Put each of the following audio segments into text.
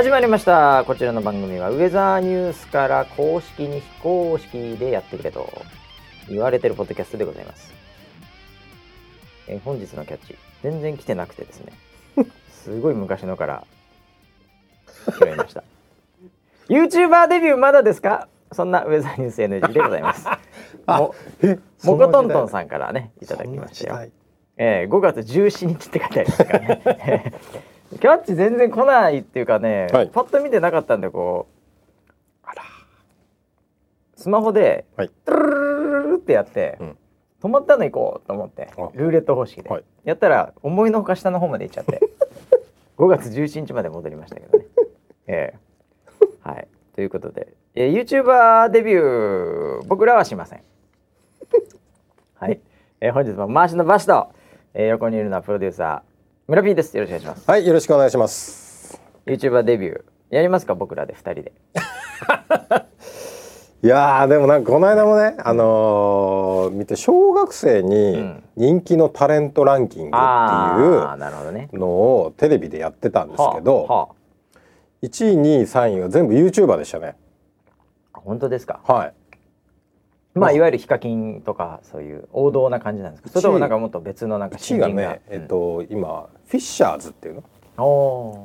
始まりました。こちらの番組はウェザーニュースから公式に非公式でやってくれと言われてるポッドキャストでございます、えー本日のキャッチ全然来てなくてですね。すごい昔のから拾いました。YouTuber デビューまだですか？そんなウェザーニュース NG でございます。もえもこトントンさんからねいただきましたよ。えー、5月17日って書いてありますからね キャッチ全然来ないっていうかね、はい。パッと見てなかったんでこう。あら。スマホではい。トゥルルルルルルってやって、うん。止まったの行こうと思ってあ。ルーレット方式で、はい。やったら思いのほか下の方まで行っちゃって 5月17日まで戻りましたけどね。ええ。はい。ということで、えー、YouTuber デビュー僕らはしません。はい、えー、本日も回しのバシと、えー、横にいるのはプロデューサー村 P ですよろしくお願いします。はいよろしくお願いします YouTuber デビューやりますか？僕らで2人で。いやーでもなんかこの間もねあのー見て小学生にうん人気のタレントランキングってああなるほどね。いうのをテレビでやってたんですけど、はあは1位2位3位は全部 YouTuber でしたねあ、本当ですか？はいまあいわゆるヒカキンとかそういう王道な感じなんですか？それともなんかもっと別のなんか1位が新人ねえっ、と今フィッシャーズっていうの？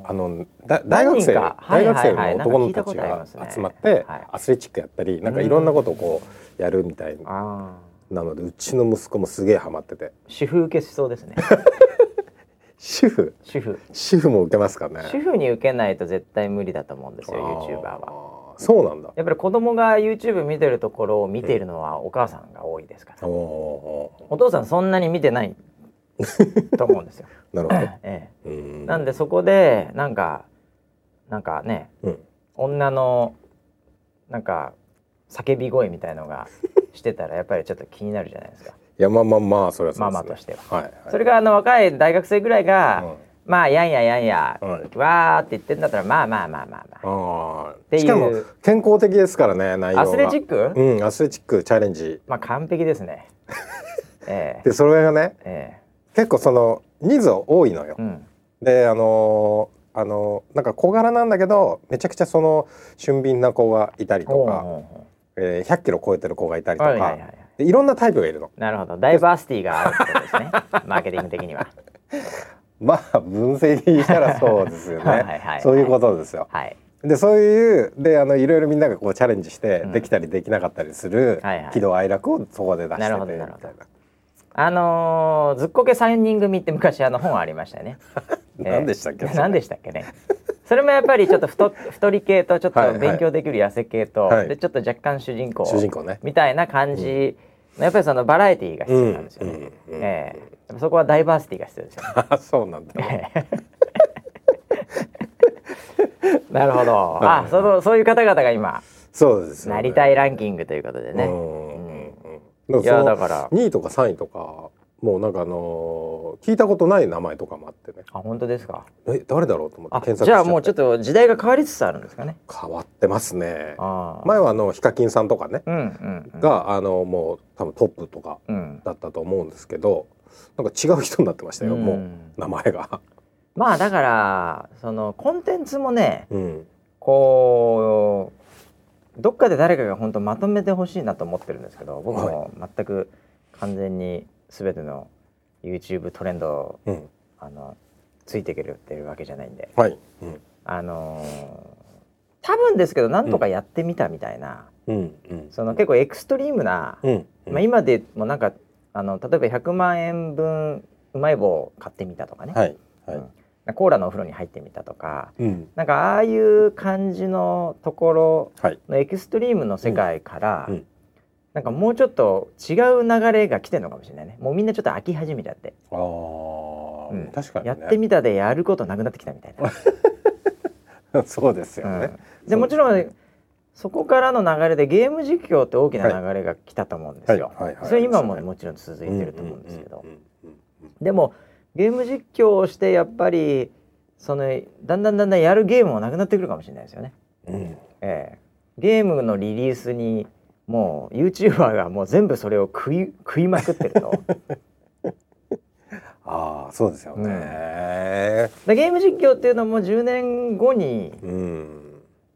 あのだ大学生大学生の男の子たちが集まってはい。アスレチックやったりなんかいろんなことをこうやるみたいなあなのでうちの息子もすげえハマってて。ー主婦受けしそうですね。主婦？主婦。主婦も受けますかね。主婦に受けないと絶対無理だと思うんですよ YouTuber は。はそうなんだ。やっぱり子供が YouTube 見てるところを見ているのはお母さんが多いですから、おおお父さんそんなに見てない と思うんですよ。ーなるほど。ええ、うん。なんでそこでなんかなんかねうん。女のなんか叫び声みたいのが してたらやっぱりちょっと気になるじゃないですか。いやまあまあまあそれはそうですねママとしては。はいはい。それがあの若い大学生ぐらいが、うんまあやんややんや、はいわーって言ってんだったらまあまあまあまあまあ。あていう。ーしかも健康的ですからね内容がアスレチック、うんアスレチックチャレンジ。まあ完璧ですね。ええ。でそれがねえ結構その人数多いのよ。えうん。であのーあのーなんか小柄なんだけどめちゃくちゃその俊敏な子がいたりとか、えー、100キロ超えてる子がいたりうとか、はいはいはい。でいろんなタイプがいるの。なるほど。ダイバーシティがあるってことですね。マーケティング的には。まあ分析したらそうですよ はいねはいはい。そういうことですよ。はい。でそういうであのいろいろみんながこうチャレンジして、うん。できたりできなかったりするはいはい。喜怒哀楽をそこで出してて。みたいなあのーずっこけ三人組って昔あの本ありましたよね。何でしたっけそれ。何でしたっけね。それもやっぱりちょっと太太り系とちょっはいはい。と勉強できる痩せ系と、はい。でちょっと若干主人公主人公ね。みたいな感じ、やっぱりそのバラエティーが必要なんですよね。うん。うん。うん。えそこはダイバーシティが必要ですよね。あ そうなんだ なるほど。はいあ、そのそういう方々が今そうですよ、ね、なりたいランキングということでね。うんいやだから2位とか3位とかもうなんかあのー聞いたことない名前とかもあってねあ、本当ですか？え誰だろうと思ってあ、検索しじゃあもうちょっとと時代が変わりつつあるんですかね。変わってますね。前はあのヒカキンさんとかね、うんうんうん。があのもう多分トップとかうん。だったと思うんですけどなんか違う人になってましたよ、うん。もう名前が。まあだからそのコンテンツもねうん、こうどっかで誰かが本当まとめてほしいなと思ってるんですけど僕も全く完全に全ての YouTube トレンドをうん、あのついていけるってるわけじゃないんで。はい、うん、あのー多分ですけどなんとかやってみたみたいな、うん、うん、その結構エクストリームな、うん、まあ、今でもなんかあの例えば100万円分うまい棒買ってみたとかね、はい、はい、うん。コーラのお風呂に入ってみたとか。うん、なんかああいう感じのところはい、のエクストリームの世界から、うん。うん。なんかもうちょっと違う流れが来てるのかもしれないね。もうみんなちょっと飽き始めちゃって、ああ、うん。確かに、ね、やってみたでやることなくなってきたみたいな、そうですよね。うん。でもちろんそこからの流れでゲーム実況って大きな流れが来たと思うんですよ、それ今ももちろん続いてると思うんですけど、うん。うん。うん。うん。でもゲーム実況をしてやっぱりそのだん。だん。だん。だん。やるゲームもなくなってくるかもしれないですよね。うん。うん。ええゲームのリリースにもう YouTuber がもう全部それを食い食いまくってるとああそうですよね。でゲーム実況っていうのも10年後にうん。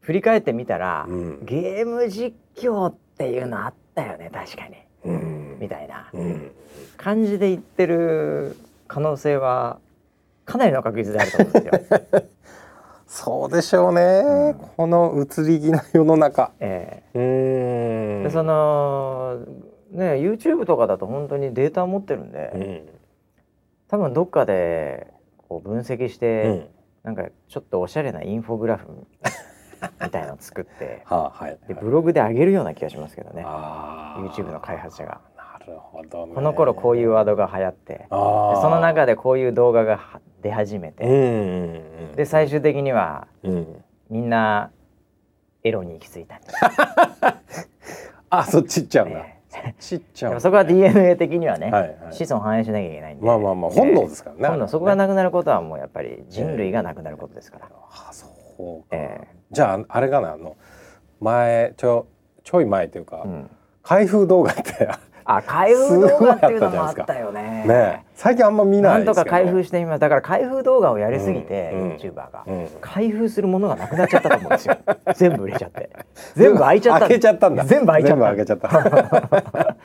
振り返ってみたら、うんゲーム実況っていうのあったよね確かにうん。みたいなうん。感じで言ってる可能性はかなりの確率であると思うんですよ。そうでしょうね。この移り気な世の中。えうえん。でそのね YouTube とかだと本当にデータ持ってるんで、うん。多分どっかでこう分析して、うん。なんかちょっとおしゃれなインフォグラフみたいのを作って はあはい。でブログで上げるような気がしますけどねああ。YouTube の開発者が。なるほどね。この頃こういうワードが流行って。その中でこういう動画がは出始めて、うんうんうん。で最終的にはうん。みんなエロに行き着いたみ あそっち行っちゃうんだ。ねちっちゃう。でもそこは DNA 的にはね、はいはい子孫繁栄しなきゃいけないんでまあまあまあ本能ですからね。本能そこがなくなることはもうやっぱり人類がなくなることですから、あそうじゃああれかなあの前ちょちょい前というか、えうん、開封動画ってあ開封動画っていうのもあったよね。ね最近あんま見なないんですけど。とか開封してみますだから開封動画をやりすぎて、うん。YouTuber が、うん。開封するものがなくなっちゃったと思うんですよ。全部売れちゃって。全部開いちゃった開けちゃったんだ。全部開いちゃった。全部開けちゃった。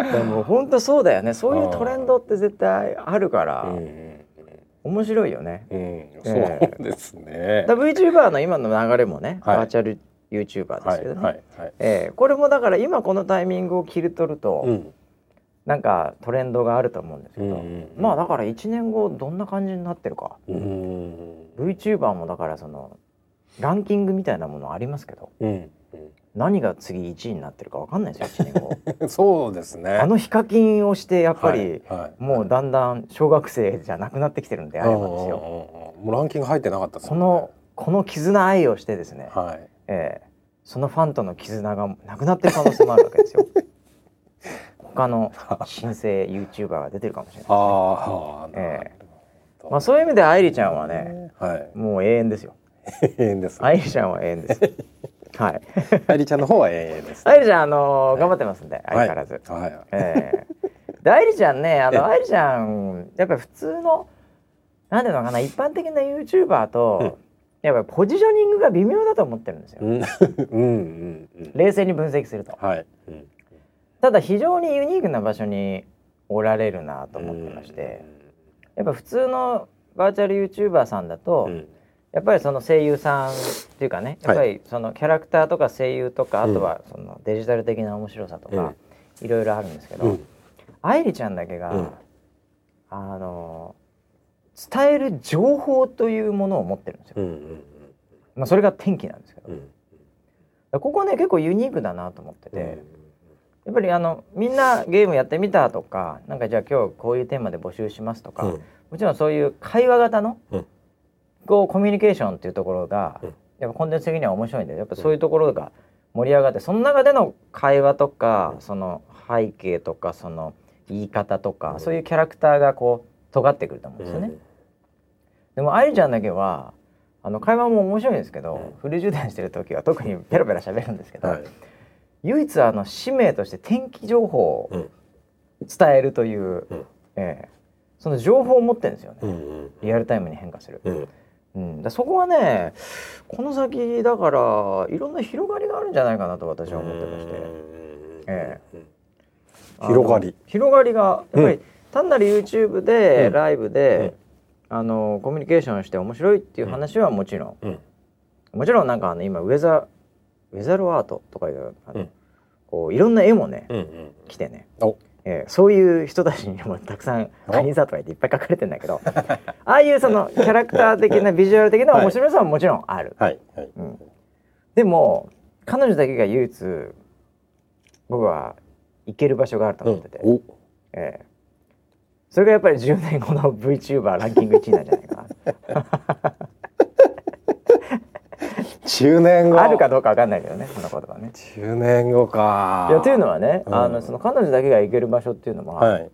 でも本当そうだよね。そういうトレンドって絶対あるから、うんうん面白いよね。うん、えそうですね。だ VTuber の今の流れもね、はい。バーチャル YouTuber ではいすけどね、はいはい。ええ。これもだから今このタイミングを切り取ると、うん。なんかトレンドがあると思うんですけど、うんうんうん。まあだから1年後どんな感じになってるか、うん。VTuber もだからそのランキングみたいなものありますけど。うん。何が次1位になってるかわかんないですよ1年後。う んそうですね。あのヒカキンをしてやっぱり、はいはい。もうだんだん小学生じゃなくなってきてるんであればですよ。もうランキング入ってなかったですね。このこの絆愛をしてですね、はい。ええそのファンとの絆がなくなってる可能性もあるわけですよ。他の新生 YouTuber が出てるかもしれないああ、ええ。なるほど。まあそういう意味で愛理ちゃんはねはい。もう永遠ですよ。永遠です。愛理ちゃんは永遠ですはい。愛理ちゃんの方は永遠です。愛理ちゃんあのー頑張ってますんで相変わらず、はい。ええ。で愛理ちゃんねあええ。の愛理ちゃんやっぱり普通のなんていうのかな一般的な YouTuber と、うん。やっぱりポジショニングが微妙だと思ってるんですよ、うん。うんうんうん。冷静に分析すると。はい。うん。ただ非常にユニークな場所におられるなと思ってまして、やっぱ普通のバーチャル YouTuber さんだと、うんやっぱりその声優さんっていうかねやっぱりそのキャラクターとか声優とか、うんあとはそのデジタル的な面白さとか、いろいろあるんですけど、うん。愛理ちゃんだけが、うん。あの伝える情報というものを持ってるんですよ。うんうんまあ、それが天気なんですけど、うん。ここね結構ユニークだなと思ってて、やっぱりあのみんなゲームやってみたとかなんかじゃあ今日こういうテーマで募集しますとか、うん。もちろんそういう会話型の、うんこうコミュニケーションっていうところが、うん。やっぱコンテンツ的には面白いんでやっぱそういうところが盛り上がってその中での会話とか、その背景とかその言い方とか、うん。そういうキャラクターがこう尖ってくると思うんですよね。でも愛理ちゃんだけはあの会話も面白いんですけど、うん。フル充電してる時は特にペラペラ喋るんですけど、はい。唯一あの使命として天気情報をうん伝えるという、うん。ええその情報を持ってるんですよね、うんうん。リアルタイムに変化する、うんうん、だそこはねこの先だからいろんな広がりがあるんじゃないかなと私は思ってまして、えうん。あの広がり。広がりがやっぱり、うん。単なる YouTube で、うん。ライブで、あのコミュニケーションして面白いっていう話はもちろん、うん。もちろんなんかあの今ウェザウェザルアートとかいうあの、うん。こういろんな絵もね、うんうん。来てね、おえーそういう人たちにもたくさん「カニ座」とか言っていっぱい書かれてんだけど ああいうその キャラクター的なビジュアル的な面白さはもちろんある、はいはい。うん、でも彼女だけが唯一僕は行ける場所があると思ってて、お。ええそれがやっぱり10年後の VTuber ランキング1位なんじゃないか 10年後。なあるかどうかわかんないけどねそのことはね。10年後か。いやというのはね、うんあのその彼女だけが行ける場所っていうのは、はい。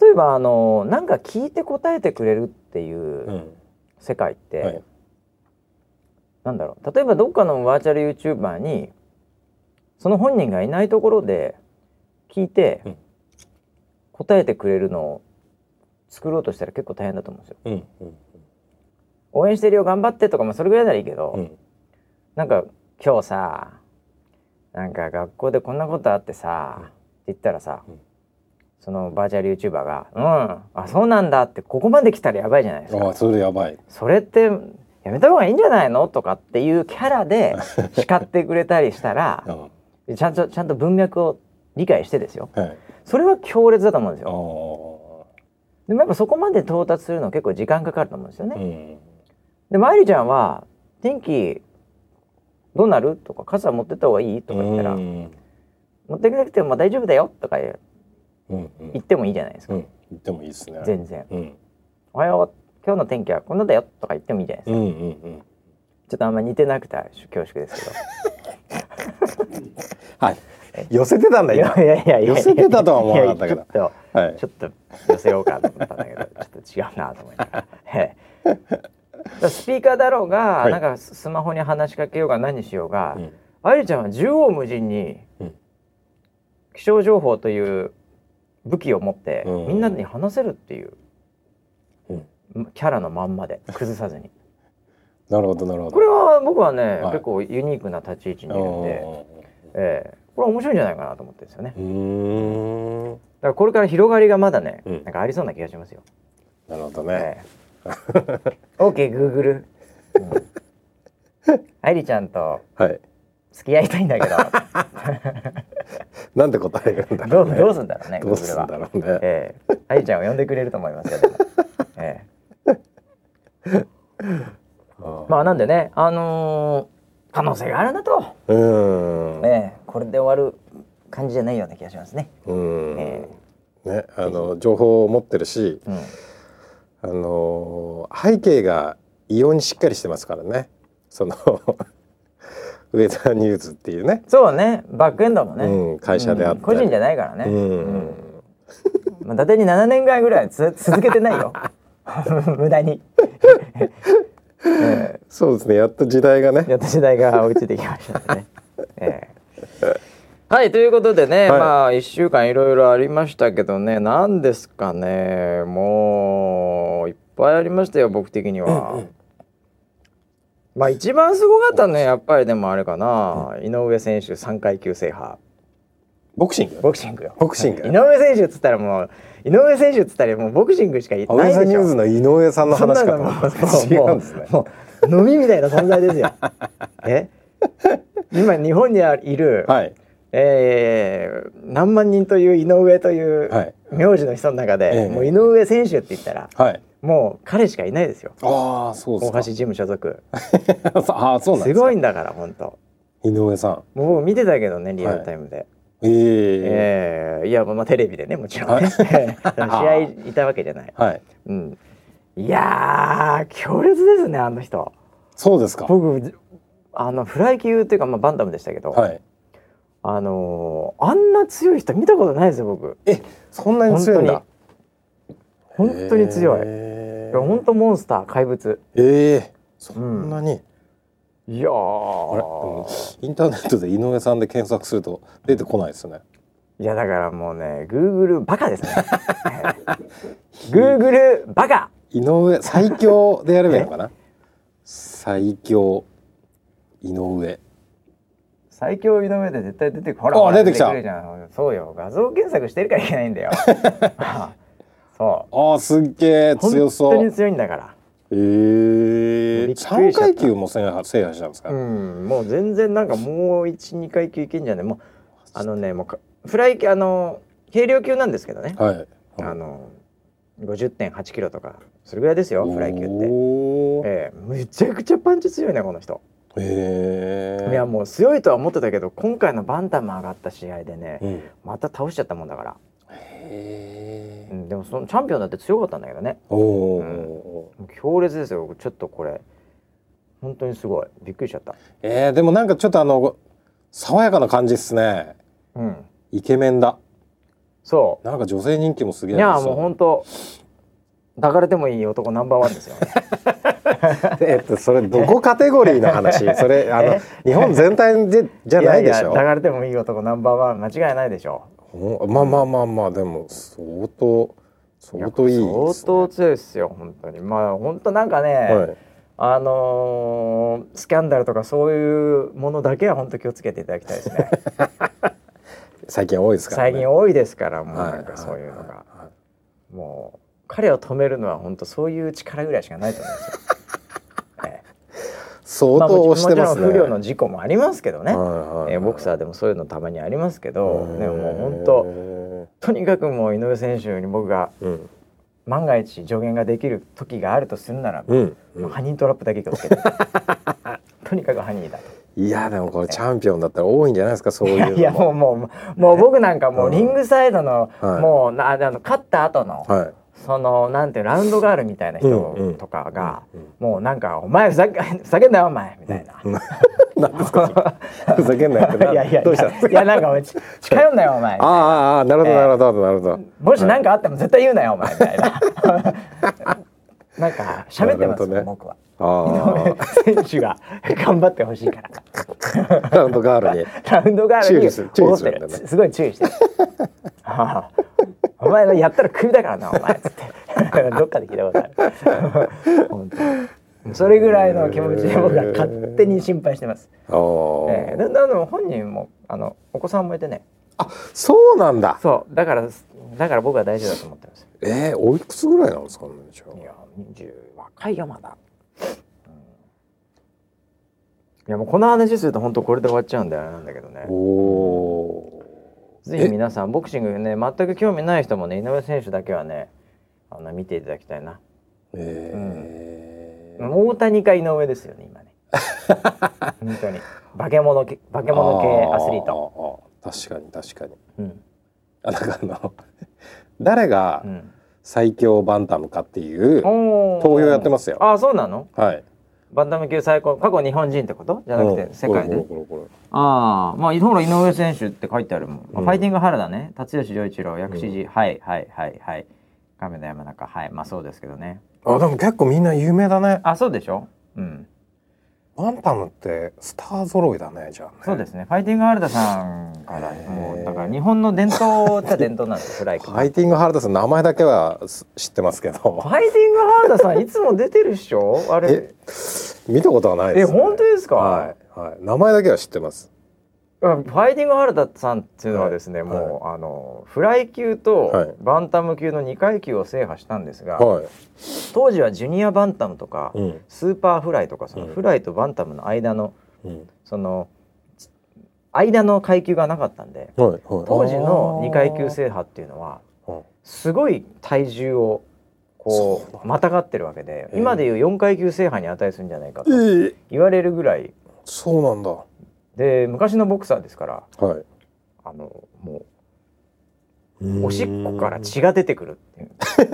例えばあのなんか聞いて答えてくれるっていううん世界って、はいなんだろう例えばどっかのバーチャル YouTuber にその本人がいないところで聞いて、うん答えてくれるのを作ろうとしたら結構大変だと思うんですよ。うんうん応援してるよ頑張ってとかまあそれぐらいならいいけど、うん。なんか今日さなんか学校でこんなことあってさ、って言ったらさ、うん。そのバーチャル YouTuber が「うんあそうなんだ」ってここまで来たらやばいじゃないですか。あそれやばい。それってやめた方がいいんじゃないの？とかっていうキャラで 叱ってくれたりしたら うん。ちゃんとちゃんと文脈を理解してですよ。はい。それは強烈だと思うんですあよーでもやっぱそこまで到達するの結構時間かかると思うんですよね、うんでまいりちゃんは「天気どうなる?」とか「傘持ってった方がいい?」とか言ったら「うん持ってくなくてもまあ大丈夫だよ」とか言うんうん。言ってもいいじゃないですか、うん。言ってもいいですね。全然。うん「おはよう。今日の天気はこんなだよ」とか言ってもいいじゃないですか、うんうんうん。ちょっとあんま似てなくて恐縮ですけど。はい。寄せてたんだいや今いやいやいや。寄せてたとは思わなかったけど。ちょっとはい。ちょっと寄せようかと思ったんだけどちょっと違うなと思いながら スピーカーだろうが、はい。なんかスマホに話しかけようが何しようが、うん。愛理ちゃんは縦横無尽にうん。気象情報という武器を持って、うん。みんなに話せるっていううん。キャラのまんまで崩さずに。なるほどなるほど。これは僕はね、はい。結構ユニークな立ち位置にいるんで、うええ。これは面白いんじゃないかなと思ってるんですよね。だからこれから広がりがまだね、うん。なんかありそうな気がしますよ。なるほどね。ええ OK グーグル。愛理ちゃんとはい。付き合いたいんだけど、なんて答えるんだどうろうね。どうすんだろうねグどう。すんだろうね。ええ。愛理ちゃんを呼んでくれると思いますよ。で もええ。あまあなんでね、あのー可能性があるなと、ーうん。ええこれで終わる感じじゃないような気がしますね。うん。えねあの情報を持ってるしうん、あの背景が異様にしっかりしてますからね。その ウェザーニューズっていうね。そうね、バックエンドもね、うん会社であって。うん。個人じゃないからね。うん。まあ、伊達に7年ぐらいぐらいつ続けてないよ。無駄に、え そうですね。やっと時代がね。えやっと時代が追いついてきましたね、ええはいということでね、はい。まあ1週間いろいろありましたけどね何ですかねもういっぱいありましたよ僕的には。まあ一番すごかったのはやっぱりでもあれかな、井上選手3階級制覇。ボクシング？ボクシングよ。ボクシング。井上選手っつったらもう井上選手っつったらもうボクシングしか言ってないでしょ。ニューズの井上さんの話かと。思ですね。もう飲みみたいな存在ですよ。え？今日本にいる、はいえー何万人という井上というはい。名字の人の中で、ええ。もう井上選手って言ったらはい。もう彼しかいないですよ。ああそうですか。大橋ジム所属。ああそうなんですごいんだから本当。井上さん。もう僕見てたけどねリアルタイムで、ええええいやまあテレビでねもちろんね。試合いたわけじゃない、はい。うん、いやー強烈ですねあの人。そうですか。僕あのフライ級っていうか、まあ、バンタムでしたけど、はいあのーあんな強い人見たことないですよ僕。えそんなに強いんだ。本当に。強い、いえや本当モンスター怪物。ええそんなに、いやあれ？ーインターネットで井上さんで検索すると出てこないですね。いやだからもうねグーグルバカですね。グーグルバカ。井上最強でやればいいのかな？最強井上最強井上で絶対出てくほらあほら出てきた。くるじゃん。そうよ。画像検索してるからいけないんだよ。そあーすっげえう強そう。本当に強いんだから。ええびっくりしちゃ三った。階級も制覇制覇したんですか、うん、もう全然なんかもう一二階級いけんじゃない？もうあのねもうかフライ級あの軽量級なんですけどね、はい。あの50.8キロとかそれぐらいですよフライ級って、ええめちゃくちゃパンチ強いねこの人、いやもう強いとは思ってたけど今回のバンタム上がった試合でね、うん。また倒しちゃったもんだから、へえうん、でもそのチャンピオンだって強かったんだけどね。おう強烈ですよ。ちょっとこれ。本当にすごい。びっくりしちゃった。えー、でもなんかちょっとあの爽やかな感じっすね。うん。イケメンだ。そなんか女性人気もすげえういやもう本当抱かれてもいい男ナンバーワンですよ。ね えっとそれどこカテゴリーの話？それあのえ？日本全体でじゃないでしょ？やや抱かれてもいい男ナンバーワン間違いないでしょ。おまあまあまあまあでも相当相当いいです、ね、相当強いですよ本当に。まあ本当なんかね、はい。あのースキャンダルとかそういうものだけは本当気をつけていただきたいですね。最近多いですからね。最近多いですからもうはい。なんかそういうのが、もう彼を止めるのは本当そういう力ぐらいしかないと思うんですよ、ええ相当押してますね、もちろん不慮の事故もありますけどね、えーボクサーでもそういうのたまにありますけどでももう本当とにかくもう井上選手に僕がうん。万が一助言ができる時があるとするならば、うん、もうハニートラップだけ気をつけて。とにかくハニーだと。いやでもこれチャンピオンだったら多いんじゃないですかそういうのも。いやもうもうもう僕なんかもううん。リングサイドの、はい。もうなあの勝った後の、はいそのなんてラウンドガールみたいな人んとかが、うんもうなんか「お前ふざけふざけんなよお前」みたいな。なんですか ふざけんなよいやいやいどうした？いやなんかお前ち近寄んなよお前。ああああなるほどええ。なるほどなるほど。もし何かあっても絶対言うなよお前みたいな。なんか喋ってますね。僕は。あ選手が頑張ってほしいから。あラウンドガールにラウンドガールに注意する。すごい注意してるあ あお前のやったらクビだからなお前つって。どっかで聞いたことある。本当それぐらいの気持ちで僕は勝手に心配してます、あー。ええ。ででも本人もあのお子さんもいてね。あそうなんだ。そう。だからだから僕は大丈夫だと思ってます。えー、おいくつぐらいなんですかねいや20若いよまだ、うん。いやもうこの話すると本当これで終わっちゃうんだよなんだけどね。おおぜひ皆さんボクシングね全く興味ない人もね井上選手だけはねあの見ていただきたいな、えー。大谷か井上ですよね今ね。本当に。化け物系化け物系アスリート、ト確かに確かに。うん。あなんかあの誰がうん、最強バンタムかっていう投票やってますよ。あそうなの？はいバンタム級最高過去日本人ってこと？じゃなくてうん。世界で、ああまあほら井上選手って書いてあるもん、ファイティング原田ね。辰吉丈一郎薬師寺、はいはいはいはい。亀田山中。はいまあそうですけどね。れあでも結構みんな有名だね。あそうでしょ？うんバンタムってスター揃いだねじゃあね。そうですね。ファイティング原田さんからもうだから日本の伝統っちゃ伝統なんですよ フライクファイティングハルダさん名前だけはす知ってますけフどァイティング原田さんいつも出てるっしょ？あれ。え見たことはないえです、ね、本当ですか、はい、はい、名前だけは知ってますファイティング原田さんっていうのはですね、はい。もう、あのフライ級とはい。バンタム級の2階級を制覇したんですが、はい、当時はジュニアバンタムとか、うん。スーパーフライとかそのうん。フライとバンタムの間のうん、その間の階級がなかったんではい。はい。当時の2階級制覇っていうのはすごい体重をこそうまたがってるわけでええ今でいう4階級制覇に値するんじゃないかとえー言われるぐらいそうなんだで昔のボクサーですからはい。あのもうおしっこから血が出てくるっていう。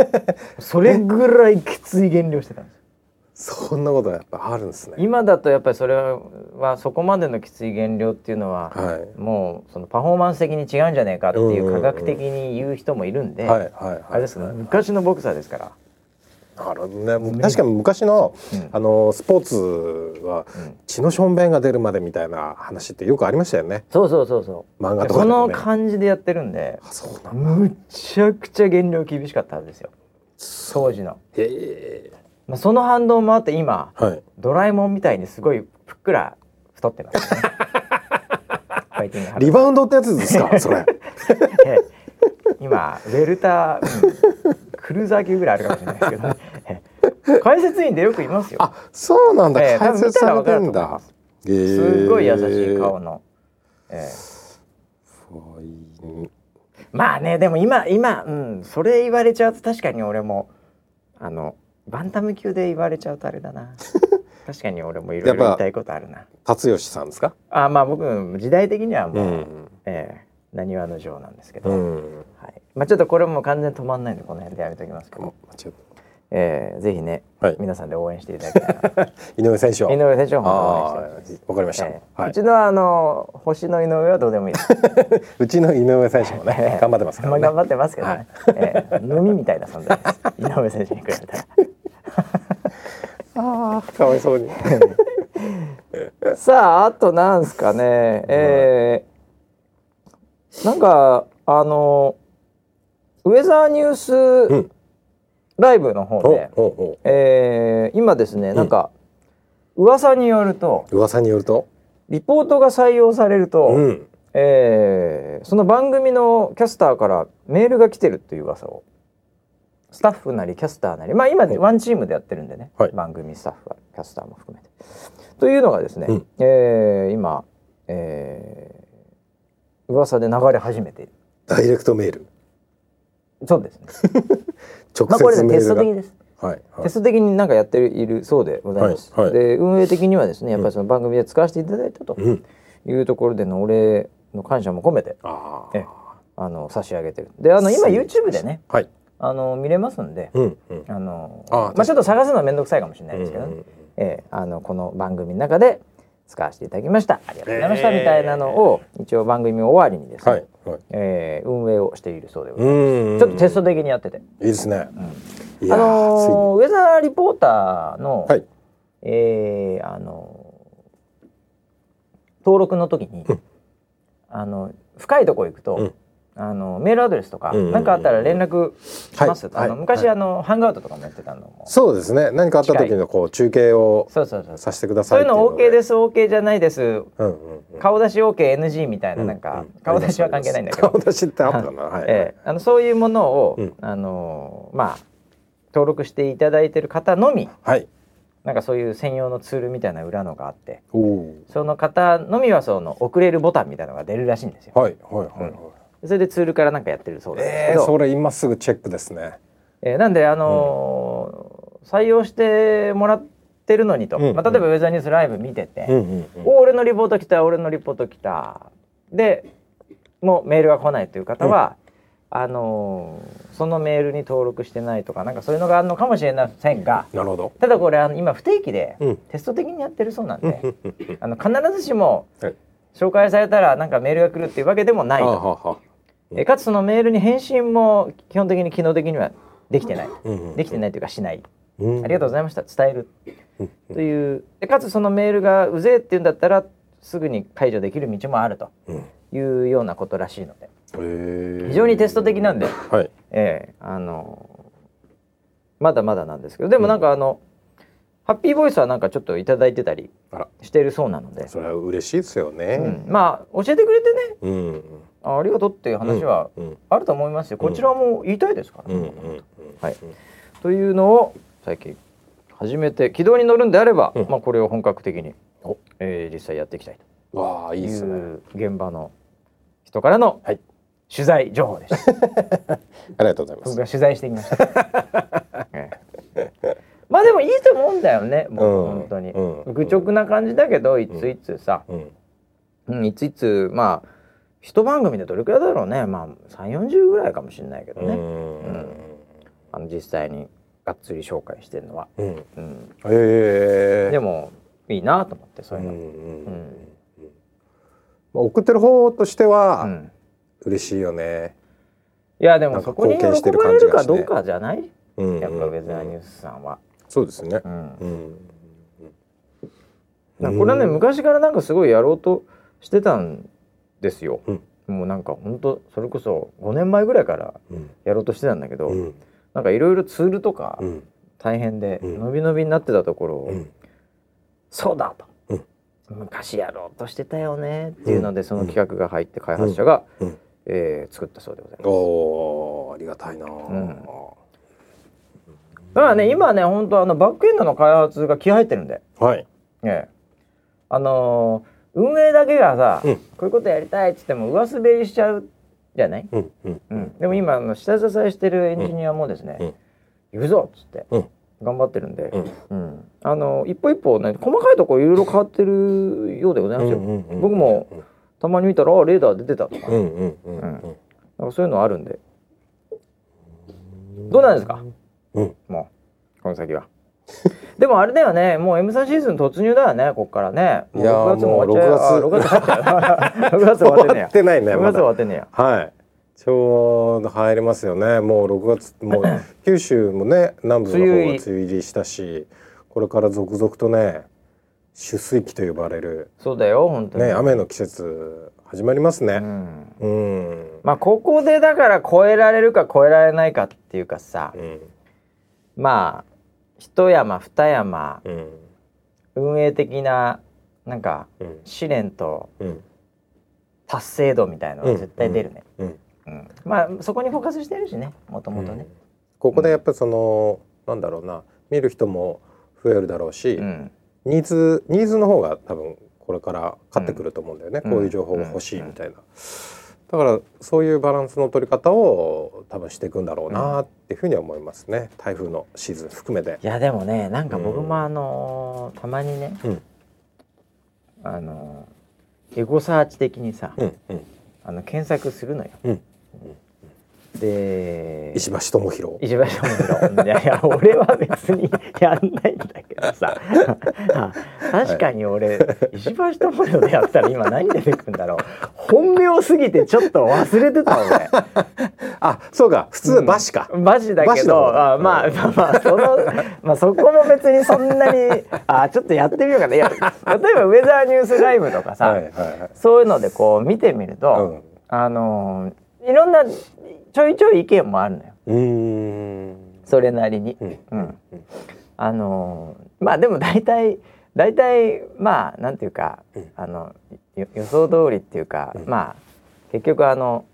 それぐらいきつい減量してたんですそんなことやっぱあるんですね。今だとやっぱりそれはそこまでのきつい減量っていうのは、はい。もうそのパフォーマンス的に違うんじゃないかっていう科学的に言う人もいるんで、あれですけど昔のボクサーですから、なるほどね確かに昔のうん。あのスポーツはうん血のしょんべんが出るまでみたいな話ってよくありましたよね。そうそうそうそう。漫画とかでもね。感じでやってるんであそうなんだ。むちゃくちゃ減量厳しかったはずですよ。当時の、へえ。まあ、その反動もあって今はい。ドラえもんみたいにすごいふっくら太ってます。ねリバウンドってやつですか？それ。ええ。今ウェルター、うんクルーザー級ぐらいあるかもしれないですけどね。え え解説員でよくいますよ。あそうなんだ。ええ解説されてんだ。え。すごい優しい顔の、ええ。ファイまあねでも今今、うん、それ言われちゃうと確かに俺もあのバンタム級で言われちゃうとあれだな。確かに俺もいろいろ言いたいことあるな。達吉さんですか？あまあ僕時代的にはもう、うん。ええなにわの城なんですけど、うん。はい、まあちょっとこれも完全に止まんないんでこの辺でやめときますけど、ええー、ぜひね、はい。皆さんで応援していただきたい井上選手を。井上選手をわかりました、ええはい。うちのあの星の井上はどうでもいい。うちの井上選手もね頑張ってますからね。まあ頑張ってますけどね。ええ飲みみたいな存在です。井上選手に比べたら。ああかわいそうに。さああとなんですかね。えー、なんかあのウェザーニュースん。ライブの方ほでう、えー今ですねなんか、噂によるとう噂によると？リポートが採用されると、うん。えーその番組のキャスターからメールが来てるっていう噂をスタッフなりキャスターなりまあ今ワンチームでやってるんでね、はい。番組スタッフはキャスターも含めて。というのがですね、うん。えー今、えー噂で流れ始めている。ダイレクトメールそうですね。直まあこれ接メールが、ねテスト的です。はいはい。テスト的になんかやっているそうでございます。はいはい。で運営的にはですねやっぱりその番組で使わせていただいたとうん。いうところでのお礼の感謝も込めてあえあの差し上げてる。であの今 YouTube でねあはい。あの見れますんで、うんうん。あのあまあちょっと探すのは面倒くさいかもしれないですけどね、うんうんうん。ええあのこの番組の中で使わせていただきました。ありがとうございました、えー。みたいなのを一応番組終わりにですね、はいはい。えー運営をしているそうでございます。うんちょっとテスト的にやってて、いいですね、いあやーのーウェザーリポーターの、はい。えーあのー登録の時に、うん。あの深いとこ行くと、うんあのメールアドレスとか何かあったら連絡します、あの昔、はい。あのハングアウトとかもやってたのも。そうですね。何かあった時のこう中継をそうそうそうさせてくだそういうのさいっていうの OK ですす OK じゃないです。顔出し OKNG みたいなうんなんか、うん。顔出しは関係ないんだけど。顔出しってあったかなはい、ええあのそういうものを、うん。あのーまあ登録していただいてる方のみはい。なんかそういう専用のツールみたいな裏のがあって。その方のみはその送れるボタンみたいなのが出るらしいんですよ。はいはいはいはい、それでツールからなんかやってるそうなんですえー、けど、それ今すぐチェックですね。えーなんであのー採用してもらってるのにと、うんまあ、例えばウェザーニュースライブ見てて、うんうんうん。お俺のリポート来た俺のリポート来た。でもうメールが来ないという方は、あのーそのメールに登録してないとかなんかそういうのがあるのかもしれませんが。なるほど。ただこれあの今不定期でうん。テスト的にやってるそうなんうん。で、うん。うん。うん。あの必ずしもはい。紹介されたらなんかメールが来るっていうわけでもないはあと。えかつそのメールに返信も基本的に機能的にはできてない。できてないというかしない。うん。ありがとうございました。伝える。うん。という。でかつそのメールがうぜえっていうんだったらすぐに解除できる道もあるとうん。いうようなことらしいので。非常にテスト的なんで、はい。ええ。あのまだまだなんですけど。でもなんかあの、ハッピーボイスはなんかちょっといただいてたりしてるそうなので、それは嬉しいですよね。うん。まあ教えてくれてね。うんあありがとうっていう話はうんあると思いますよ。こちらも言いたいですからね、はい。というのを最近始めて軌道に乗るんであれば、うん。まあこれを本格的にお、えー実際やっていきたいと。いわあいいですね。う現場の人からのはい。取材情報でした。ありがとうございます。僕が取材してきました。ええ。まあでもいいと思うんだよね。もううん。本当に、うん。愚直な感じだけどいついつさ、うん。うん、いついつまあ一番組でどれくらいだろうね。まあ三四十ぐらいかもしれないけどね。うん。あの実際にがっつり紹介してるのは。うん。うん、ええ。でもいいなと思ってそういうの。うんうんうんまあ送ってる方としてうはん。嬉しいよね。いやでもそこに貢献してる喜ばれ感じがしてるかどうかじゃない、うんやっぱウェザーニュースさんは。そうですね。うん。これはね、昔からなんかすごいやろうとしてたんですよ。うん。もうなんか本当それこそ5年前ぐらいからうん。やろうとしてたんだけど、うん。なんかいろいろツールとかうん。大変でうん。伸び伸びになってたところを、うん。そうだと、うん。昔やろうとしてたよねっていうので、その企画が入って開発者が、うん。えー作ったそうでございます。おーありがたいな、ん。だからね今ね本当あのバックエンドの開発が気合入ってるんで、はい。ええ。あのー運営だけがさ、うん。こういうことやりたいっつっても上滑りしちゃうじゃない、うんうん。うん、でも今あの下支えしてるエンジニアもですね、うん。行くぞっつってうん。頑張ってるんで、うん。うん。あの一歩一歩ね細かいところいろいろ変わってるようでございますよ、僕もたまに見たらあレーダー出てたとか、うんうんそういうのあるんで。どうなんですか？うん。もうこの先はでもあれだよね。もう M3 シーズン突入だよね。こっからね。もういやー6月も終わっちゃう。もう6月。あ6月入っちゃう。6月終わってんねや。終わってないね6月終わってんねや。はい。ちょうど入りますよね。もう6月もう 九州もね南部の方が梅雨入りしたしこれから続々とね出水期と呼ばれるそうだよ本当に。ね雨の季節始まりますうね。ん。うん。まあここでだから超えられるか超えられないかっていうかさ。うん。まあ一山二山うん。運営的ななんかうん。試練とうん。達成度みたいのは絶対出るね、うん。うん。まあそこにフォーカスしてるしねもともとね、ここでやっぱりその、なんだろうな見る人も増えるだろうし、うん。ニーズニーズの方が多分これから勝ってくると思うんだよね、うん。こういう情報が欲しいみたいな、だからそういうバランスの取り方を多分していくんだろうなっていうふうには思いますね。台風のシーズン含めて。い。やでもねなんか僕うんもあのーたまにね、うん。あのーエゴサーチ的にさ、うんうん。あの検索するのよ。うんで石橋智弘石橋智弘いやいや俺は別にやんないんだけどさ。あ 確かに俺、石橋智弘でやったら今何出てくるんだろう。本名すぎてちょっと忘れてた俺。あそうか。普通うん。バシか、マジだけバシの方ど、あまあうん。まあまあそのまあそこも別にそんなにあちょっとやってみようかな。いや例えばウェザーニュースライブとかさ、はいはいはい。そういうのでこう見てみると、うん。あのいろんなちょいちょい意見もあるのよ。うーん。それなりに。うん。うん。あのまあでも大体大体まあなんていうか、うん。あのよ予想通りっていうか、うん。まあ結局あの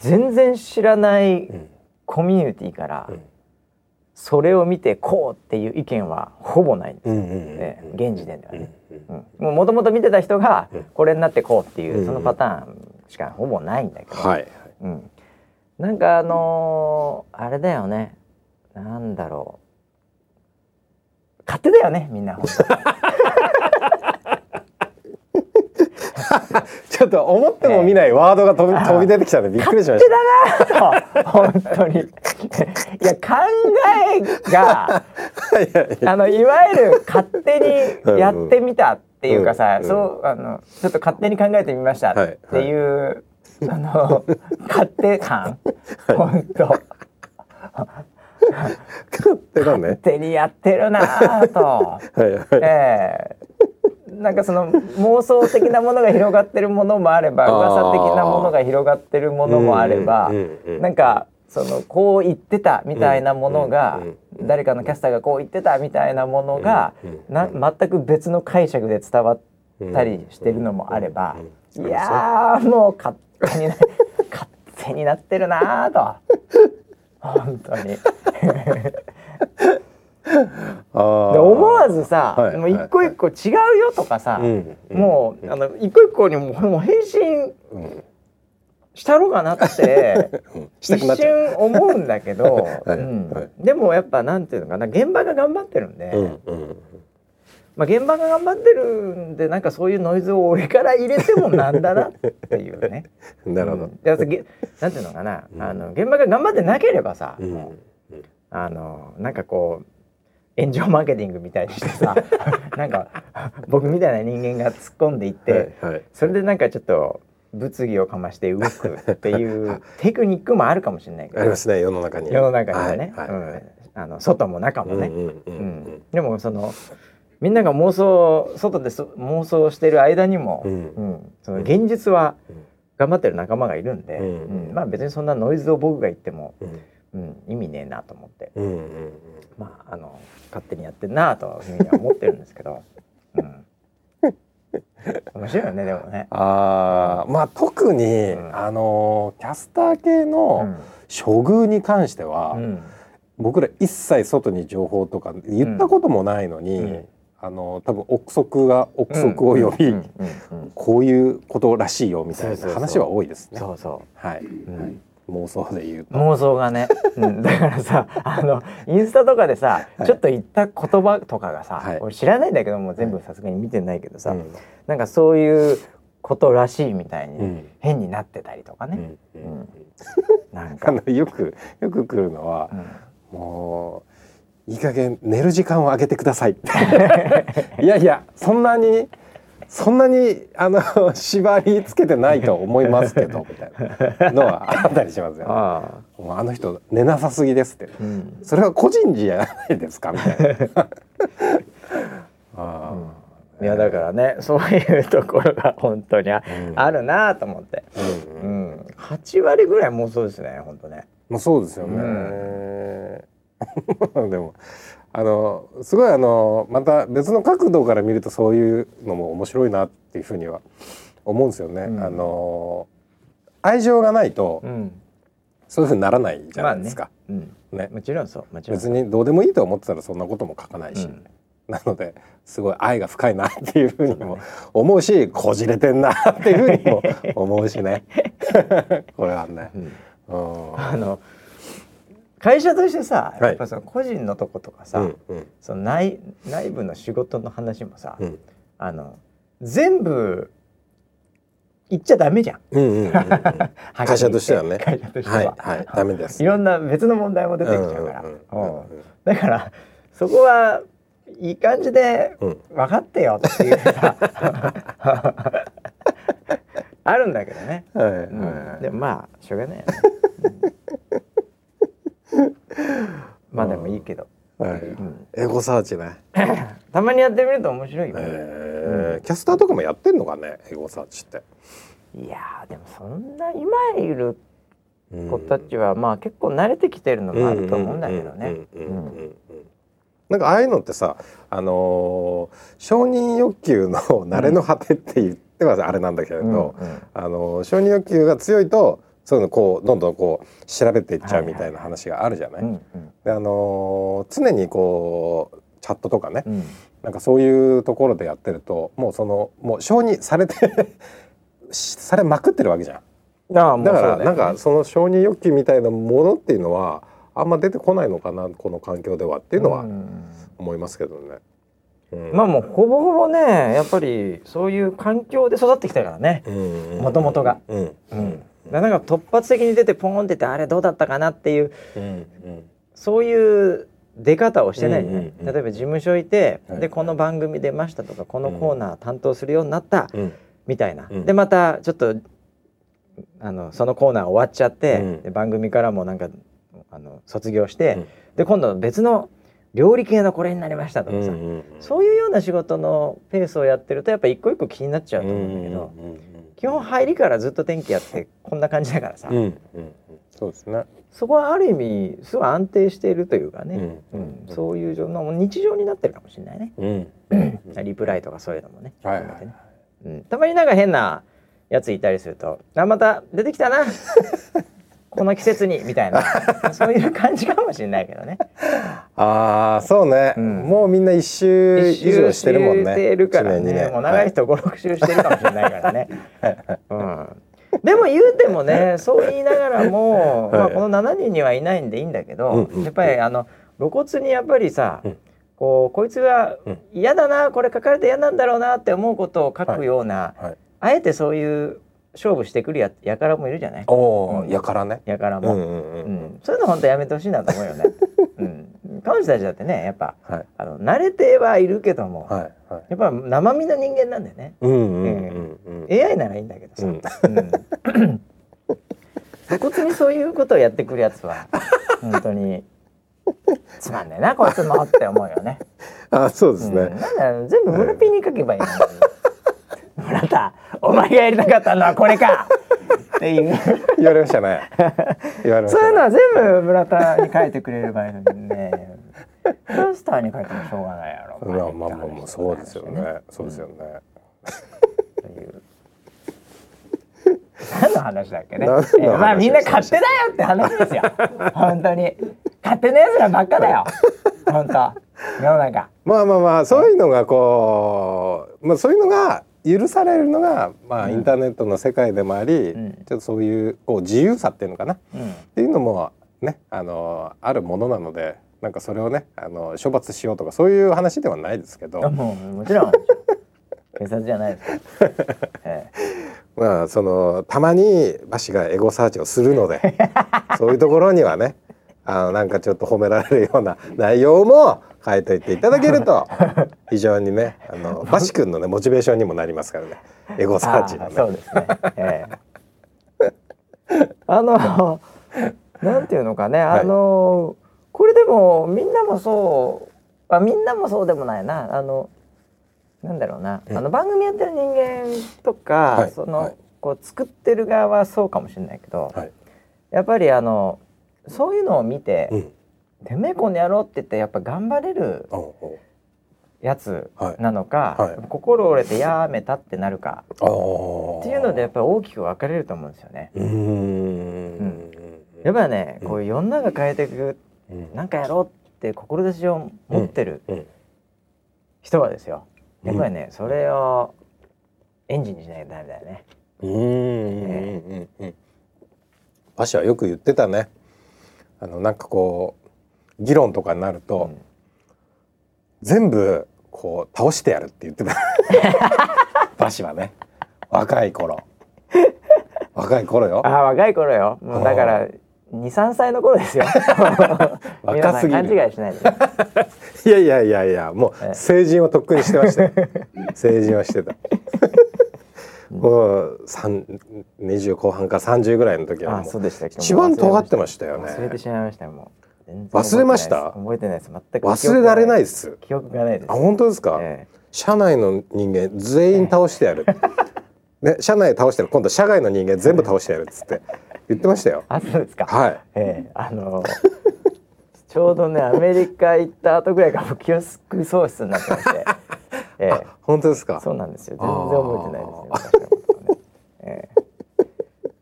全然知らないうん。コミュニティから、うん。それを見てこうっていう意見はほぼないんですよ、ね現時点ではうんね。うん。もう元々見てた人がうん。これになってこうっていううんそのパターンしかほぼないんだけど、はい。うん、なんかあのーあれだよね。なんだろう。勝手だよねみんな。本 ちょっと思っても見ないワードが飛び飛び出てきたんでびっくりしました。当と本当に。いや考えが あのいわゆる勝手にやってみたっていうかさ、うんうん。そうあのちょっと勝手に考えてみましたっていう、その勝手感、本当。勝手だね。勝。手にやってるなぁと。はいはい。ええ。なんかその妄想的なものが広がってるものもあれば噂的なものが広がってるものもあればうんうんうんなんかそのこう言ってたみたいなものが誰かのキャスターがこう言ってたみたいなものがな全く別の解釈で伝わったりしてるのもあればいやーもう勝手にな勝手になってるなーと。本当に。あで思わずさ、はいもう一個一個違うよとかさ、うんうん。もうあの一個一個にももう返信うんしたろうかなって一。瞬思うんだけど、はいうん。はいでもやっぱなんていうのかな現場が頑張ってるんで、うんうんまあ、現場が頑張ってるんでなんかそういうノイズを俺から入れてもなんだなっていうね。なるほど。うん。なんていうのかな、うん。あの現場が頑張ってなければさ、うん。あのなんかこう炎上マーケティングみたいにしてさ なんか僕みたいな人間が突っ込んでいって、はいはい。それでなんかちょっと物議をかまして動くっていうテクニックもあるかもしれないけど。ありますね世の中に。世の中にはね、はいはいうん。あの外も中もね、うんうんううんん。でもそのみんなが妄想外でそ妄想してる間にも、ううん。んその現実はうん。頑張ってる仲間がいるんで、うん。うん。まあ別にそんなノイズを僕が言っても、うん。うん、意味ねえなと思って、うんうんまああの勝手にやってんなというふうには思ってるんですけど、うん、面白いよねでもね。ああまあ特に、ん。あのキャスター系うのん。処遇に関しては、うん。僕ら一切外に情報とか言ったこともないのに、うんあの多分憶測が憶測を呼び、こういうことらしいよみたいな話は多いですね。そうそはい、う、うん妄想で言うと。妄想がね、うん、だからさ あのインスタとかでさ、はい。ちょっと言った言葉とかがさ、はい。俺知らないんだけどもう全部さすがに見てないけどさ、うん。なんかそういうことらしいみたいに、うん変になってたりとかね、うん。ううん。ん。なんか、あのよくよく来るのはう、ん。もういい加減寝る時間を上げてください いやいやそんなにそんなにあの 縛りつけてないと思いますけどみたいなのはあったりしますよ、ね。ああもうあの人寝なさすぎですって。うんそれは個人じゃないですかみたいな。あうんいやだからねそういうところが本当にあ,、うんるなと思って、うんううんん、8割ぐらいもうそうですね本当ね。まあそうですよね。でもあのすごいあのまた別の角度から見るとそういうのも面白いなっていうふうには思うんですよね。うん。あの愛情がないとうん、そういうふうにならないじゃまあねないですか。うん、ね。もちろんそう。もちろん別にどうでもいいと思ってたらそんなことも書かないし、うん。なのですごい愛が深いなっていうふうにも思うしこじれてんなっていうふうにも思うしね。これはね。あの会社としてさ、はい。やっぱその個人のとことかさ、うんうん。その内内部の仕事の話もさ、うん。あの全部言っちゃダメじゃん。うんうんうんうん。会社としてはね。会社としては。いは、はいダメです。いろんな別の問題も出てきちゃうから、うんうんうん。うん。だからそこはいい感じでうん。分かってよっていうさ。あるんだけどね、はいうんはい。でもまあしょうがないよね、でもいいけど、エゴサーチね、たまにやってみると面白いよ、えー。キャスターとかもやってんのかね？エゴサーチって。いやーでもそんな今いるうん子たちはまあ結構慣れてきてるのもあると思うんだけどね。なんかああいうのってさあのー承認欲求の慣れの果てって言ってはあれなんだけれど、うんうん。あのー承認欲求が強いとそういうのこうどんどんこう調べていっちゃうみたいな話があるじゃない？であのー常にこうチャットとかね、うん。なんかそういうところでやってるともうそのもう承認されてし されまくってるわけじゃん。ああだからなんかその承認欲求みたいなものっていうのはあんま出てこないのかなこの環境ではっていうのはん。思いますけどね。うん。まあもうほぼほぼねやっぱりそういう環境で育ってきたからね、うん。元々が。うん。うんなんか突発的に出てポーンっててあれどうだったかなっていううんうんそういう出方をしてない。ね、うんうんうん。例えば事務所いて、はい。でこの番組出ましたとかこのコーナー担当するようになった、うん。みたいな、うん。でまたちょっとあのそのコーナー終わっちゃって、うん。で番組からもなんかあの卒業して、うん。で今度別の料理系のこれになりましたとかさ、うんうんそういうような仕事のペースをやってるとやっぱ一個一個気になっちゃうと思うんだけど、基本入りからずっと天気やってこんな感じだからさ、うんうんうん。そうですね。そこはある意味すごい安定しているというかね、ううんん。そういう状の日常になってるかもしれないね、うん。リプライとかそういうのもね,、はい含めてね。うん、たまになんか変なやついたりすると「あまた出てきたなこの季節に」みたいな。そういう感じかもしれないけどね。ああそうね、うん。もうみんな一周以上してるもんね。してるから一年二年。ねもう長い人56周してるかもしれないからね。うん。でも言うてもねそう言いながらも、はい。まあ、この7人にはいないんでいいんだけど、やっぱりあの露骨にやっぱりさ、うん。こうこいつがうん。嫌だなこれ書かれて嫌なんだろうなって思うことを書くような、はい。あえてそういう勝負してくるややからもいるじゃない？おお、うんやからね。やからも、うんうんそういうの本当やめてほしいなと思うよね。うん、彼女たちだってねやっぱはいあの慣れてはいるけども、はいはい。やっぱ生身の人間なんでねうんうんうんうん。AI ならいいんだけどさ、うんうん 露骨にそういうことをやってくるやつは本当につまんねえなこいつもって思うよね。あそうですうん、ね。なんだ全部村ピーに書けばいいのに。村田お前がやりたかったのはこれかっていう言われましたね。言われましたね。そういうのは全部村田に書いてくれればいいのにねキャスターに書いてもしょうがないやろ。まあまあまあまあそうですよね。そうですよね。という何の話だっけね。えーまあみんな勝手だよって話ですよ。本当に勝手な奴らばっかだよ。本当世の中。まあまあまあそういうのがこうまあそういうのが許されるのがまあうん。インターネットの世界でもあり、うん。ちょっとそういうこう自由さっていうのかな？っうん。ていうのもねあのあるものなのでなんかそれをねあの処罰しようとかそういう話ではないですけど、もうもちろん。警察じゃないですまあそのたまにバシがエゴサーチをするので そういうところにはねあのなんかちょっと褒められるような内容も書いといていただけると。非常にねあのバシ君のねモチベーションにもなりますからね。エゴえサーチのあーそうね。ですね。ええ。あの なんていうのかねあの、これでもみんなもそうあみんなもそうでもないな。あのなんだろうな、うん。あの番組やってる人間とか、はい。その、はい。こう作ってる側はそうかもしれないけど、はい。やっぱりあのそういうのを見てうん「てめえこの野郎」って言ってやっぱ頑張れるやつはい。なのか、はい。心折れてやめたってなるかあっていうのでやっぱり大きく分かれると思うんですよね。うーん。やっぱりね、うん。こういう世の中変えていくうん。なんかやろうって志を持ってるうん。人はですよ、うん。やっぱりねそれをエンジンにしないとダメだよね。うん。うん。うん。うん。馬車はよく言ってたねあのなんかこう議論とかになると、うん全部こう倒してやるって言ってた。馬車はね。若い頃。若い頃よ。ああ若い頃よ。もうだから23歳の頃ですよ。若すぎる。違いしないで。ねいやいやいやいやもうええ。成人はとっくにしてましたよ。成人はしてたもう三20後半か30ぐらいの時は一番尖ってましたよね。忘れてしまいましたよもう。忘れました？覚えてないです。全く忘れられないいです。記憶がないです。あ本当ですか、え社内の人間全員倒してやる、ね、社内倒してる。今度社外の人間全部倒してやるっつって言ってましたよ。えあそうですか。はい。ええ。あのちょうどねアメリカ行った後ぐらいから記憶喪失になってましてええ。本当ですか？そうなんですよ。全然覚えてないですね。ええ。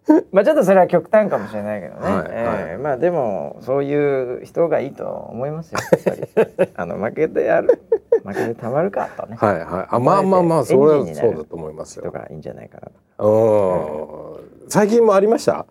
まあちょっとそれは極端かもしれないけどね。はいはい。ええ。まあでもそういう人がいいと思いますよ。やっぱり。あの負けてやる。負けてたまるかとね。はいはい。あまあまあまあそれはそうだと思いますよ。人がいいんじゃないかなと。うん。最近もありました？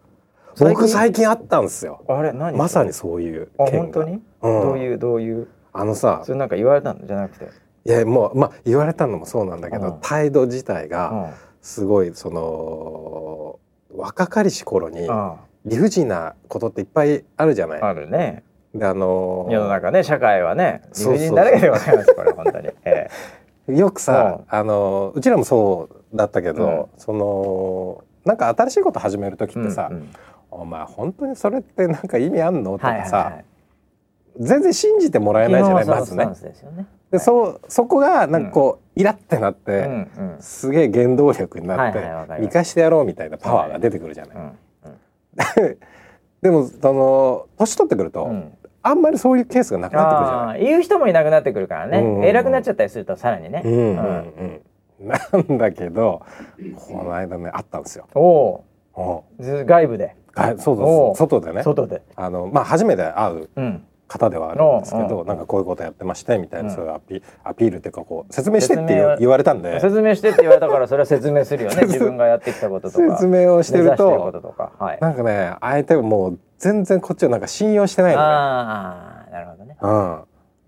僕最近あったんですよ。あれ何？まさにそういうあ件が。本当に？うん。どういうどういう？あのさ。それなんか言われたの？じゃなくて。いやもうまあ言われたのもそうなんだけど、うん態度自体うがん。すごいその若かりし頃にあ理不尽なことっていっぱいあるじゃない。あるね。であのー世の中ね社会はね理そうそうそう不尽だらけでございますこれ本当に。え よくさ、あのうちらもそうだったけど、うんそのなんか新しいこと始める時えってさ、うんうんお前本当にそれってなんか意味あんのとかはいはいさ、はい。全然信じてもらえないじゃないまずねそのスタン。スでそそこがなんかこう、イラってなって、うんうん。すげえ原動力になって、生かしてやろうみたいなパワーが出てくるじゃない。うんうん。でもその年取ってくると、うん。あんまりそういうケースがなくなってくるじゃない。言う人もいなくなってくるからね、うん。偉くなっちゃったりするとさらにね、うんうんうん、なんだけどこの間ねあったんですよ。おお外部で。はい、そうおそう。う。外でね。外で。あの、まあ、初めて会ううん方ではあるんですけおうおうどなんかこういうことやってましてみたいな、うん。そういうアピアピールっていうかこう説明してって言われたんで。説明してって言われたからそれは説明するよね。自分がやってきたこととか。説明をしてるとととか。はい。なんかね相手はもう全然こっちをなんか信用してないのね。ああなるほどね。うん、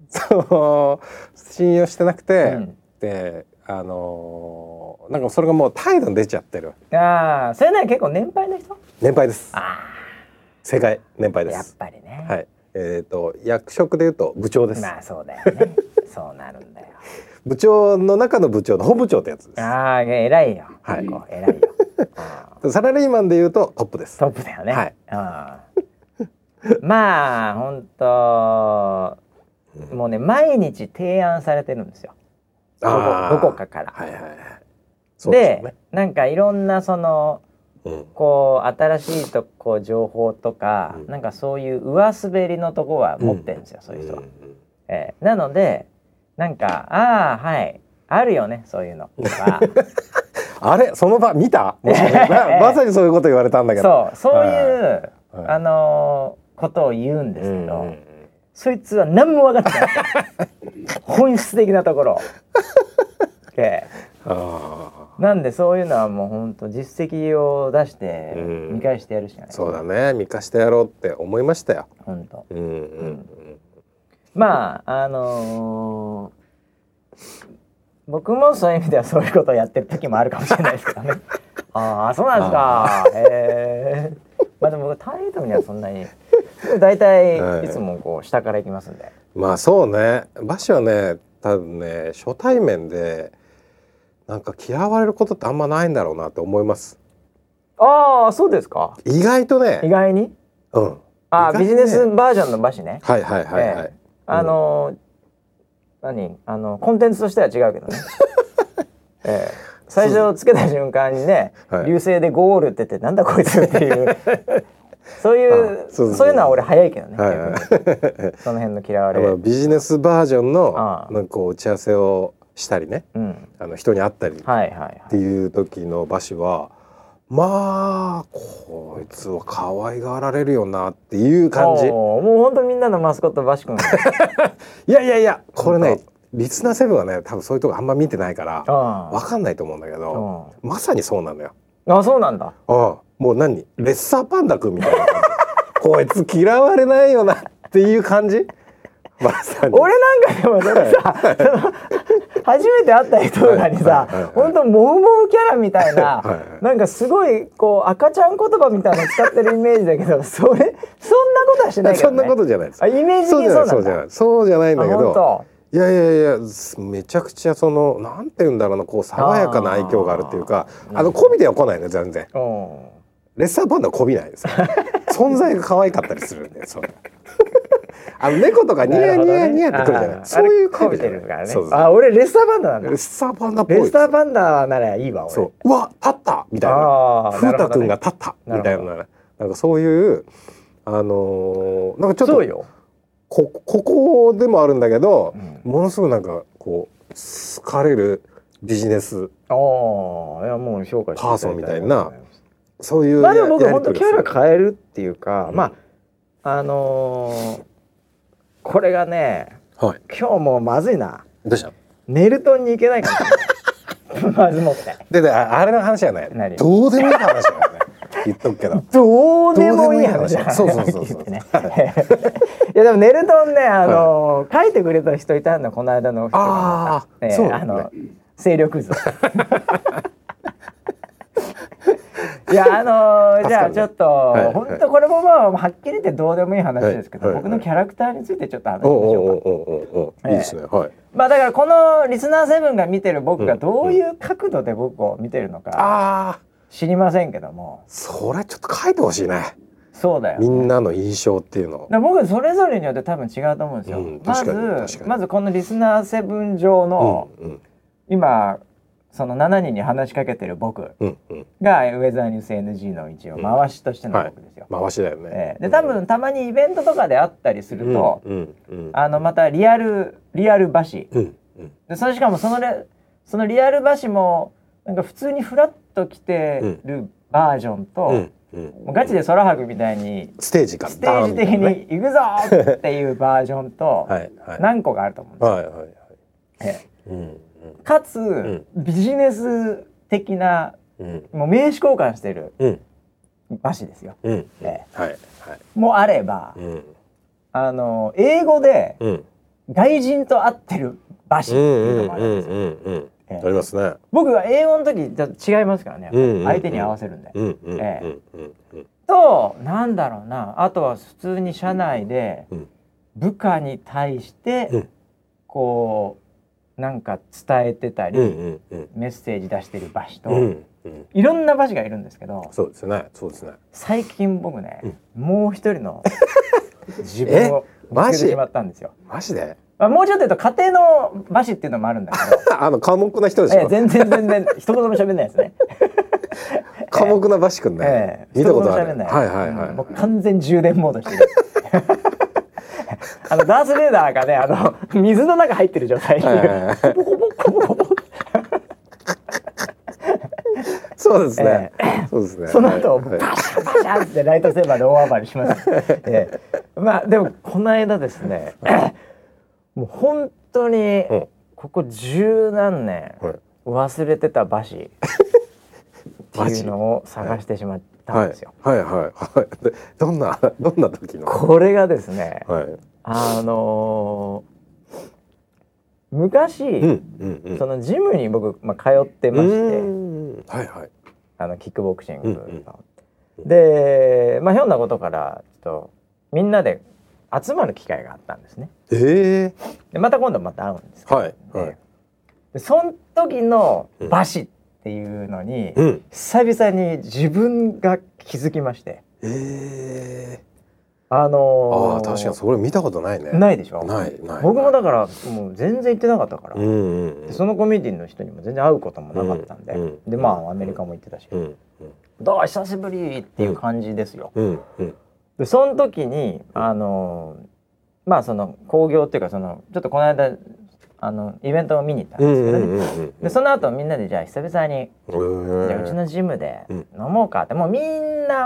そう。信用してなくて、うん。であのーなんかそれがもう態度に出ちゃってる。ああそれね結構年配の人？年配です。あ正解。年配あやっですぱりね、はいえっ、と役職で言うと部長です、まあそうだよね。そうなるんだよ。部長の中の部長の本部長ってやつです。ああ偉いよ。はい。偉いよ、う んサラリーマンで言うとトップです。トップだよね。はい。うん。まあ本当もうね毎日提案されてるんですよ。どこどこかから。はいはいはい。でね。なんかいろんなそのうんこう新しいとこ情報とか、うん。なんかそういう上滑りのとこは持ってるんですよ、そういう人は。んええなのでなんかああはいあるよねそういうの あれその場見た？まさにそういうこと言われたんだけど。そうそういう、はいあのーことを言うんですけど。うんうんそいつは何も分かってない。本質的なところ。ええあなんでそういうのはもう本当実績を出してうん見返してやるしかない。ーそうだね見かしてやろうって思いましたよ本当。うんうんまああのー僕もそういう意味ではそういうことをやってる時もあるかもしれないですけどね。ああそうなんですか。へえ。まあでも僕態度にはそんなに。大体はいいつもこう下から行きますんで。まあそうねバシはね多分ね初対面でなんか嫌われることってあんまないんだろうなって思います。ああそうですか。意外と意ね外に？うん。あね。ビジネスバージョンの場所ね。はいはいはいはい、ええ。あのー何？あのコンテンツとしては違うけどね。ええ。最初つけた瞬間にね、はい。流星でゴールって言ってなんだこいつっていう。そういうあそういうのは俺早いけどね、はいその辺の嫌われ。ビジネスバージョンのなんか打ち合わせをしたりね。うん。あの人に会ったりっていう時の馬氏はまあこいつは可愛がられるよなっていう感じ。もう本当みんなのマスコットバシ君 いやいやいやこれね本リスナーセブンはね多分そういうとこあんま見てないからあわかんないと思うんだけどあまさにそうなのよ。あそうなんだ。ああもう何？レッサーパンダ君みたいな こいつ嫌われないよなっていう感じ？まさに。俺なんかでもそれさ、その初めて会った人とかにさ、はい。はい。はい。本当モウモウキャラみたいな、はい。はいなんかすごいこう赤ちゃん言葉みたいなの使ってるイメージだけど、それそんなことはしないけど、ね。そんなことじゃないです。あイメージそうじゃないそうじゃない。そうじゃないんだけど当。いやいやいやめちゃくちゃそのなんて言うんだろうなこう爽やかな愛嬌があるっていうかあの媚びでは来ないね全然。うん。レッサーパンダは媚びないですから 存在が可愛かったりするんでそうあの猫とかニヤニヤニヤってくるじゃない、そういうあれ媚びじゃないこびてるからね。あ俺レッサーパンダなんだ。レッサーパンダっぽい。レッサーパンダならいいわ俺。そう。うわ立った！みたいな。風太くんが立った！みたいな。ななんかそういうあのーなんかちょっとこここでもあるんだけどう、ん、ものすごいなんかこう好かれるビジネスああいやもう評価パーソンみたいなそういうまあでも僕や本当キャラえ変えるっていうか、うん。まああのーこれがねはい。今日もうまずいな。どうした？ネルトンに行けないかな まずもって。ででああれの話じゃない。何？どうでもいい話だよね言っとくけど。どうでもいい話だそうそうそうそう。ね。い。やでもネルトンねあのー書いてくれた人いたんだこの間の人が。あーえーそう。あの勢力図 いやあのーじゃあちょっと、本当これもまあはっきり言ってどうでもいい話ですけど、はいはい。僕のキャラクターについてちょっと話しましょうか。い。いですね。はい。まあだからこのリスナーセブンが見てる僕がどういう角度で僕を見てるのか知りませんけども。それちょっと書いてほしいね。そうだよ、みんなの印象っていうの。僕それぞれによって多分違うと思うんですよ。うんまずまずこのリスナーセブン上の、うんうん。今その7人に話しかけてる僕がウェザーニュース NG の一応回しとしての僕ですよ。回しだよね。ええ。で多分たまにイベントとかであったりすると、あのまたリアルリアル馬詞うんうん。でそれしかもそのレそのリアル馬詞もなんか普通にフラッと来てるバージョンと、ガチで空白みたいにステージか。らステージ的に行くぞーっていうバージョンと 何個かあると思うんですよ。はいはいはい。ええ。うんかつ、ん。ビジネス的なうん。もう名刺交換してるうん。馬詞ですよ。うん。えはいはい。もあれば、うん。あの英語でうん。外人と会ってる馬詞っていうのもあるんですよ。ありますね。僕は英語の時ちょっと違いますからね、相手に合わせるんで。えうんうんとなんだろうな。あとは普通に社内でうん。部下に対して、うん。こうなんか伝えてたり、うんうんうん。メッセージ出してる馬詞と、うんうん。いろんな馬詞がいるんですけどそうですね。そうですね。最近僕ね、もう一人の 自分を見つけてしまったんですよ。マジ？で？まあ、もうちょっと言うと家庭の馬詞っていうのもあるんだけど あの寡黙な人でしょ？ええ全然全然一言も喋んないですね。寡黙なバシ君ね。ええ見たことある。一言も喋んないはいはい。うんもうは完全充電モードしてる。あのダースレーダーがねあの水の中入ってる状態。に、いはいはいはい。コボコボコボそうですね。そうですね。その後はい。バシャンバシャンってライトセーバーで大暴れします。ええ。まあでもこの間ですね、もう本当にうん。ここ十何年はい。忘れてた馬詞っていうのを探してしまったんですよ。はい。はい。はい。はい。でどんなどんな時の？これがですね、はいあのー昔、うんうんうん。そのジムに僕、まあ、通ってましうてーん。はいはい。あのキックボクシングの。うんでまあひょんなことからちょっとみんなで集まる機会があったんですね。ええでまた今度また会うんですけど、はいはい。でその時の馬詞っていうのに、うん。久々に自分が気づきまして。ええあのーああ確かにそれ見たことないね。ないでしょ？ないない僕もだからもう全然行ってなかったから、うんうんうん。そのコミュニティの人にも全然会うこともなかったんで、うんうんでまあアメリカも行ってたし、うんどう久しぶりっていう感じですよ。うんうんでその時にあのまあその興行っていうかそのちょっとこの間あのイベントを見に行ったんうですけどね、んうんうんうんでその後みんなでじゃあ久々に、じゃあうちのジムでうん。飲もうかってもうみんな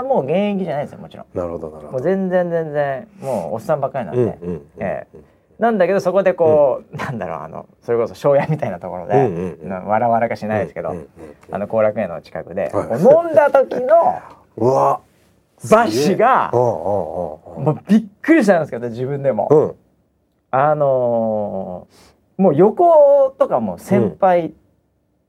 もう現役じゃないですよもちろん。なるほどなるほど。もう全然全然もうおっさんばっかりなんで、うんうんうん。ええ。なんだけどそこでこう、なんだろうあのそれこそ庄屋みたいなところで、うんうんうん。なわらわらかしないですけど、うんうんあの後楽園の近くで、はい。飲んだ時のうわ。バッシュがうんうんもうびっくりしたんですけど自分でも、うんうん。あのーもう横とかも先輩、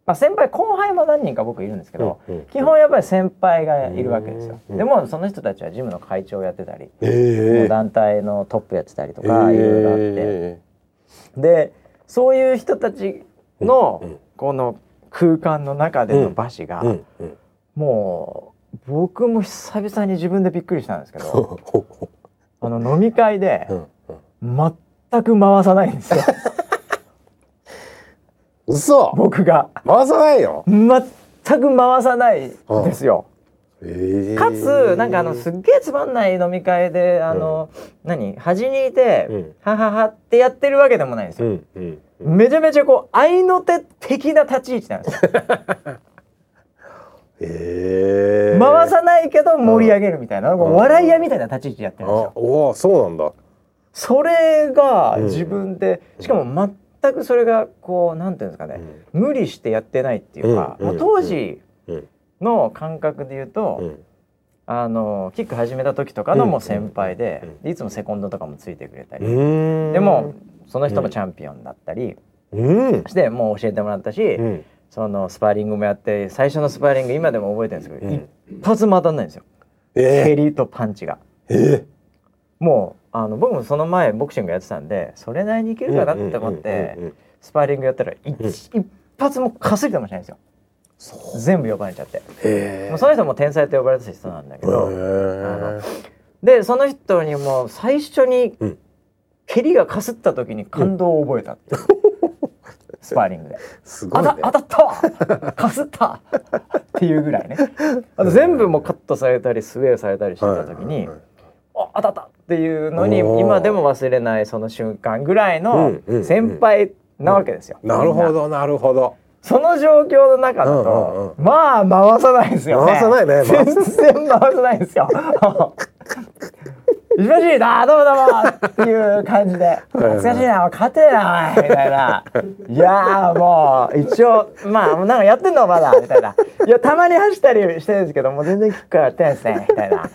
まあ先輩後輩も何人か僕いるんですけど、うんうん。基本やっぱり先輩がいるわけですよ、うんでもその人たちはジムの会長をやってたり、ええ団体のトップやってたりとか、いろいろあって。えでそういう人たちのこの空間の中での馬車が、もう僕も久々に自分でびっくりしたんですけど あの飲み会で全く回さないんですよ 嘘。僕が。回さないよ。全く回さないんですよ。ええ。かつなんかあのすっげえつまんない飲み会であの、何？端にいて、うん。はははってやってるわけでもないんですよ。うんうんうん。めちゃめちゃこう愛の手的な立ち位置なんですよ。ええ。回さないけど盛り上げるみたいな、うん。笑い屋みたいな立ち位置やってるんですあよ。おおそうなんだ。それがうん。自分で、しかも全くそれがこうなんていうんですかね、無理してやってないっていうか、うんまあ当時うん。の感覚で言うと、うん。あのキック始めた時とかのもう先輩で,、いつもセコンドとかもついてくれたり、うん。でもその人もチャンピオンだったりうん。してもう教えてもらったし、うん。そのスパーリングもやって最初のスパーリング今でも覚えてるんですけど、うん。一発も当たんないんですよ、え蹴りとパンチが。えもうあの僕もその前ボクシングやってたんでそれなりにいけるかなって思って、うんうんうんうん。スパーリングやったら一,、一発もかすりともしないんですよ全部呼ばれちゃって、もうその人も天才と呼ばれた人なんだけど、へでその人にも最初にうん。蹴りがかすった時に感動を覚えたっていう、スパーリングで。すごいね。当たったわ。かすった。っていうぐらいね。あの全部もうカットされたりスウェーされたりしてた時に、はいはいはいあ当たったっていうのに今でも忘れないその瞬間ぐらいのうんうんうん。先輩なわけですよ。なるほみんな。どなるほど。その状況の中だと、うんまあ回さないですよね。回さないね全然回さないですよ。石橋だどうもどうもっていう感じで。懐かしいな勝てえなおいみたいな。いやーもう一応まあなんかやってんのまだみたいな。いやたまに走ったりしてるんですけどもう全然キックやってないですねみたいな。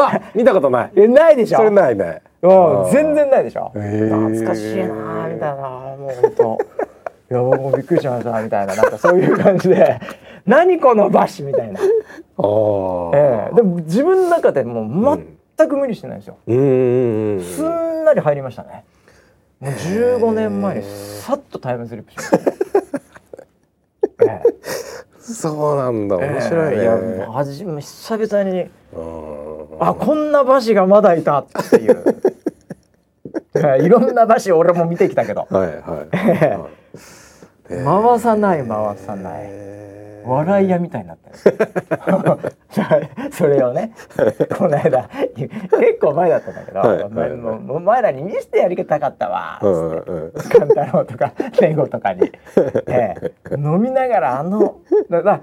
わ見たことない。えないでしょ？それないね。うん全然ないでしょ、懐かしいなーみたいなもう本当いや僕もびっくりしましたみたいな。なんかそういう感じで。何このバッシュみたいな、ああええ。でも自分の中でもう全く無理してないんですよ、すんなり入りましたね。もう15年前にさっとタイムスリップしました、ええ。そうなんだ。面白いね。ええやもうはじめ久々にうん。あこんな馬車がまだいた。っていう。ええいろんな馬車俺も見てきたけど。はいはい。はい。回さない回さない。笑い屋みたいになったよ それをねこの間結構前だったんだけど、はい。もうお前らに見せてやりたかったわつうんって。うん。勘太郎とか レゴとかに、ええ。飲みながらあのだだ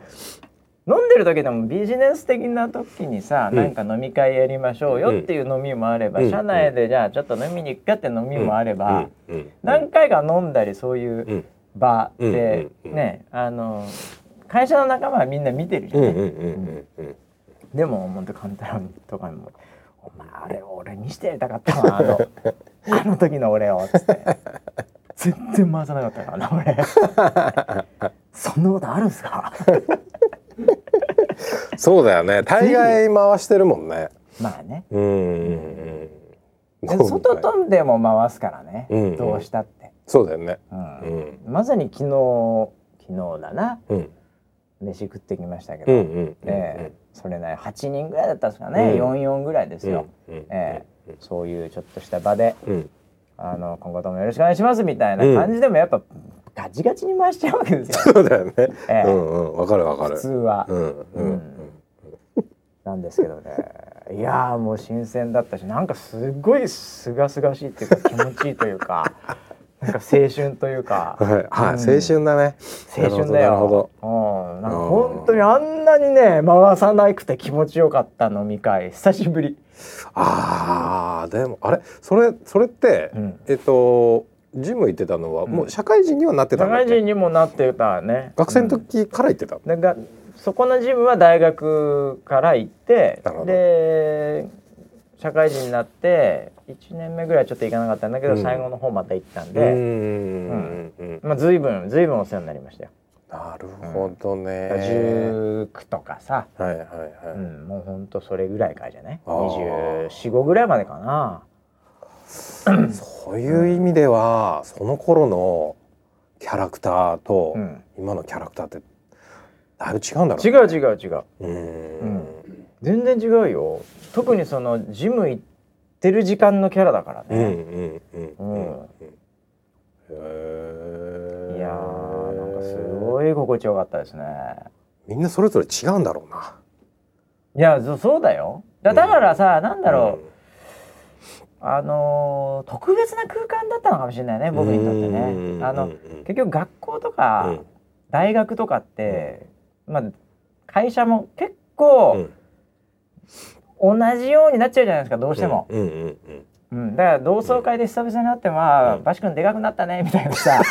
飲んでる時でもビジネス的な時にさ、うん。なんか飲み会やりましょうよっていう飲みもあれば、うん。社内でじゃあちょっと飲みに行くかって飲みもあれば、うん。うん。何回か飲んだりそういううん。場で、ねあの会社の仲間はみんな見てるじゃん、うんうんうんうんうんでも本当簡単とかにも「お前あれ俺にしてやりたかったわあの あの時の俺を」つって。全然回さなかったからな俺。そんなことあるんすか？そうだよね。大概回してるもんね。まあね。うん外飛んでも回すからね、うんうん。どうしたって、そうだよね。うん。うん。まさに昨日昨日だな。うん飯食ってきましたけど、ええそれね8人ぐらいだったんですかね、うん。44ぐらいですよ、うんええそういうちょっとした場でうん。あの今後ともよろしくお願いしますみたいな感じでもやっぱガチガチに回しちゃうわけですよ、そうだよね。ええ。うんうんわかるわかる。普通。は、うんうんうん。なんですけどね。いやーもう新鮮だったしなんかすごいすがすがしいっていうか気持ちいいというかなんか青春というか。はい。はい。うん。青春だね。青春だよ。なるほうん、なんか本当にあんなにね回さなくて気持ちよかった飲み会久しぶり。ああでもあれ？それそれってうん。えっとジム行ってたのはもう社会人にはなってた社会人にもなってたね。学生の時から行ってた。うん、でがそこのジムは大学から行ってで社会人になって1年目ぐらいちょっと行かなかったんだけど、うん最後の方また行ったんうんで、うんうん。まあ随分随分お世話になりましたよ。なるほどね。19とかさ、はいはいはい。うん、もうほんとそれぐらいからじゃない？あー245ぐらいまでかな。そういう意味ではその頃のキャラクターとうん今のキャラクターってだいぶ違うんだろう違ね。う違う違うう。ん。全然違うよ特にそのジム行ってる時間のキャラだからね、へえ。いやーなんかすごい心地よかったですねみんなそれぞれ違うんだろうな。いやそうだよだからさ、なんだろう、あのー特別な空間だったのかもしれないね僕にとってねあの結局学校とか、大学とかって、まあ会社も結構同じようになっちゃうじゃないですかどうしても、うんうんうんうん、だから同窓会で久々に会ってまあ、うん。バシ君でかくなったねみたいなさ。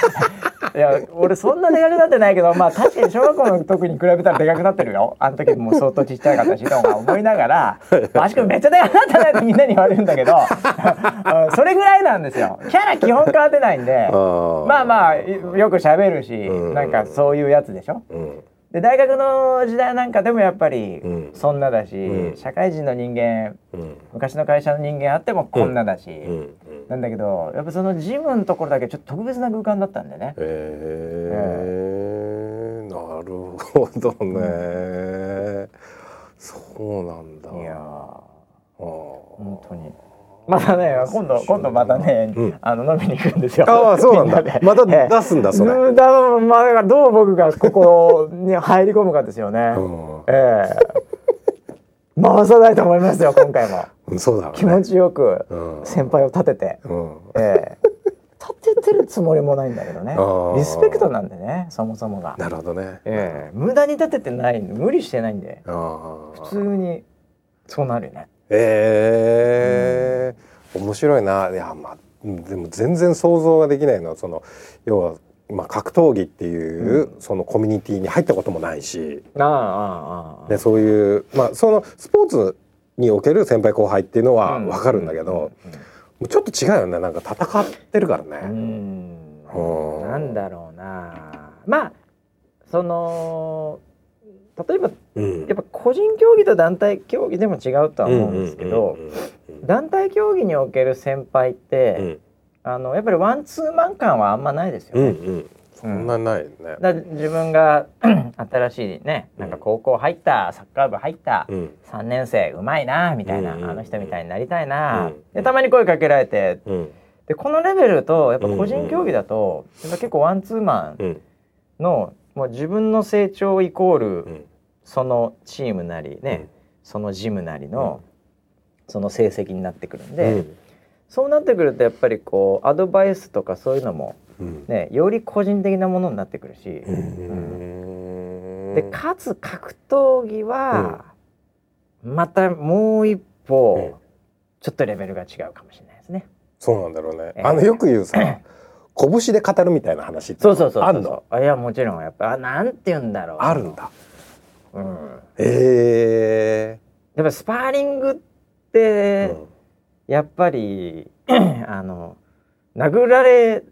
いや俺そんなでかくなってないけどまあ確かに小学校の時に比べたらでかくなってるよ。あの時もう相当ちっちゃかったしとか思いながら「バシ君めっちゃでかくなったね」ってみんなに言われるんだけどうん それぐらいなんですよ。キャラ基本変わってないんでまあまあよく喋るし、うん。なんかそういうやつでしょ。うんで大学の時代なんかでもやっぱりうん。そんなだし、うん。社会人の人間うん。昔の会社の人間あってもこんなだし、うんなんだけどやっぱそのジムのところだけちょっと特別な空間だったんでね。へえなるほどね。そうなんだ。いや本当にまたね今度今度またね、うん。あの飲みに行くんですよ。ああそうなんだ。また出すんだそれ。うんだまあどう僕がここに入り込むかですよね、うええ。回さないと思いますよ今回も。んそうだね。気持ちよくうん。先輩を立てて、うん。ええ。立ててるつもりもないんだけどね。リスペクトなんでねそもそもが、なるほどね。ええ。無駄に立ててない無理してないんで。普通にそうなるよねええ面白いな。いやまあうんでも全然想像ができないのはその要はまあ格闘技っていう、そのコミュニティに入ったこともないし。ああああああ。でそういうまあそのスポーツにおける先輩後輩っていうのはうん。わかるんだけど、もうちょっと違うよね。なんか戦ってるからね。うん。うん。なんだろうな。まあその例えばうん。やっぱ個人競技と団体競技でも違うとは思うんですけど団体競技における先輩って、うん。あのやっぱりワンツーマン感はあんまないですよね。うんうん。そんなないね。だから自分が 新しいねなんか高校入ったサッカー部入ったうん。3年生うまいなみたいな、うんうんうん。あの人みたいになりたいな、うんでたまに声かけられてうん。でこのレベルとやっぱ個人競技だと、やっぱ結構ワンツーマンうん。のもう自分の成長イコール、うん。そのチームなりね、うん。そのジムなりの、その成績になってくるんで、うん。そうなってくるとやっぱりこうアドバイスとかそういうのもうん。ねより個人的なものになってくるし、うん。でかつ格闘技は、またもう一歩、うん。ちょっとレベルが違うかもしれないですね。そうなんだろうね。えーあのよく言うさ 拳で語るみたいな話ってそうそうそうあんの？あいやもちろんやっぱあなんて言うんだろう。あるんだ。うん、え。やっぱスパーリングっえて、やっぱり あの殴られ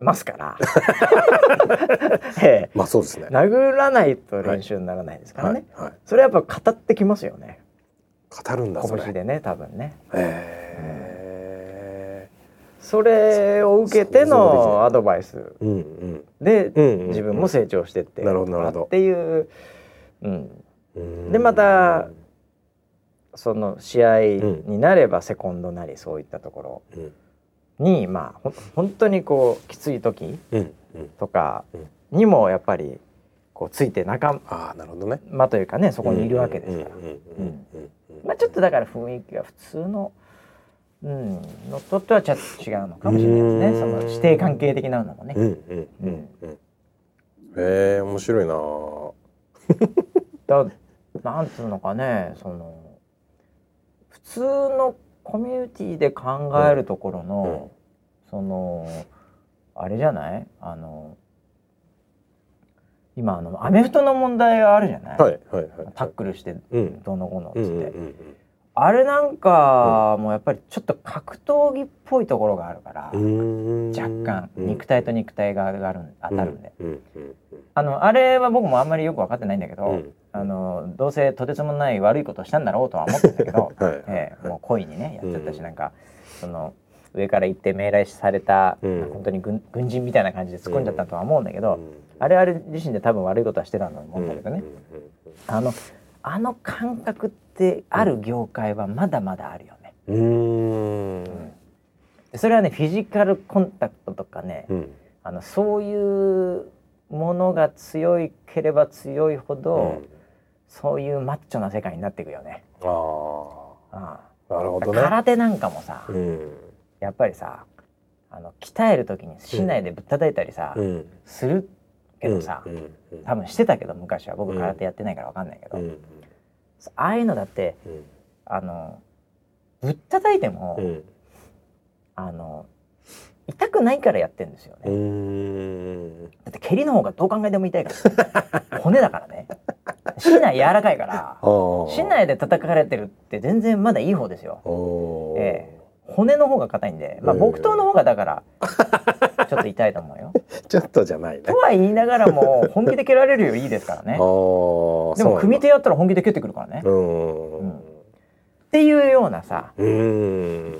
ますから、ええ。まあそうですね。殴らないと練習にならないですからね、はいはい。それやっぱ語ってきますよね。語るんだそれ。拳でね多分ね。へえそれを受けてのアドバイス。で自分も成長してって。っていう、うん、うん。でまたその試合になればセコンドなりそういったところうん。に、まあほん本当にこうきつい時とかにもやっぱりこうついて仲間というかねそこにいるわけですから、まあ、ちょっとだから雰囲気が普通の、うん、のととはちょっと違うのかもしれないですね。うん。その師弟関係的なのもね。うんうんうんうん。へえ面白いな。だなんつうのかねその普通のコミュニティで考えるところの、そのあれじゃない？あの今あのアメフトの問題があるじゃない、はいはいはい。タックルしてうん。どうのこうのっつって、うんうんうんあれなんかもうやっぱりちょっと格闘技っぽいところがあるから、うん。若干肉体と肉体がある当たるんで、あのあれは僕もあんまりよく分かってないんだけど、うん。あのどうせとてつもない悪いことをしたんだろうとは思ってんだけど、はい。ええもう故意にねやっちゃったし、うんなん。かその上から行って命令された、うん。本当に軍軍人みたいな感じで突っ込んじゃったとは思うんだけど、うん。あれあれ自身で多分悪いことはしてたと思うんだけどね、あのあの感覚ってある業界はまだまだあるよね。うん。それはねフィジカルコンタクトとかね、うん。あのそういうものが強いければ強いほど、そういうマッチョな世界になっていくよね。あああなるほあどね。空手なんかもさ、うん。やっぱりさあの鍛える時に市内でぶったたいたりさ、うん。するけどさ、うん。うん。多分してたけど昔は。僕うん空手やってないからわかんないけど、うんああいうのだってうん。あのぶったたいても、うん。あの痛くないからやってんですよね。うん。だって蹴りの方がどう考えても痛いから。骨だからね。市内柔らかいから市内で叩かれてるって全然まだいい方ですよ。ええ。骨の方が硬いんでまあうん木刀の方がだからちょっと痛いと思うよ。ちょっとじゃないね。とは言いながらも本気で蹴られるよりいいですからね。でも組手やったら本気で蹴ってくるからね。そうん。っていうようなさ。うん。うん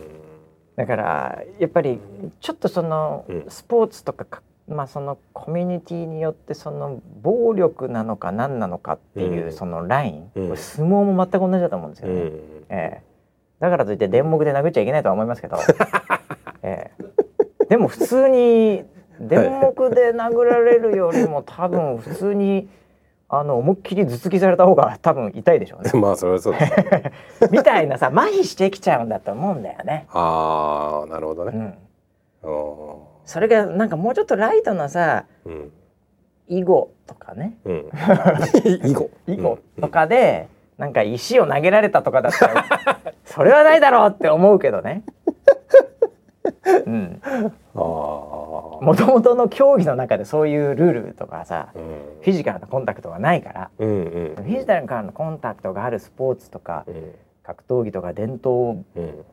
だからやっぱりちょっとそのうん。スポーツとかかまあそのコミュニティによってその暴力なのか何なのかっていううん。そのライン、うん。相撲も全く同じだと思うんですよね。うん。ええ。だからといって電目で殴っちゃいけないとは思いますけど、ええでも普通に電目で殴られるよりも多分普通にあの思いっきり頭突きされた方が多分痛いでしょうね。まあそれはそうですね。みたいなさ麻痺してきちゃうんだと思うんだよね。ああなるほどね。うん、おそれがなんかもうちょっとライトなさーうん。囲碁とかね。うん。囲碁。囲碁とかで、なんか石を投げられたとかだったらそれはないだろうって思うけどね。うん、ああもともとの競技の中でそういうルールとかさうん。フィジカルなコンタクトがないからうんうん。フィジカルなコンタクトがあるスポーツとかうん。格闘技とか伝統うん。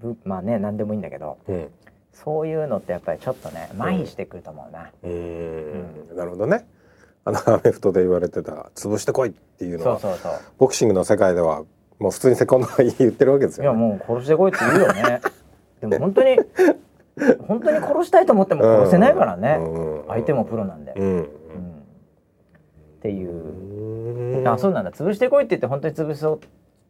部まあね何でもいいんだけどうん。そういうのってやっぱりちょっとね麻痺してくると思うな。うーん。なるほどね。あのアメフトで言われてた潰してこいっていうのはそうそうそう。ボクシングの世界ではもう普通にセコンドが言ってるわけですいやよ、ね。もう殺してこいって言うよね。でも本当に本当に殺したいと思っても殺せないからね。うん相手もプロなんで。うんうんっていうう。んあそうなんだ。潰してこいって言って本当に潰そう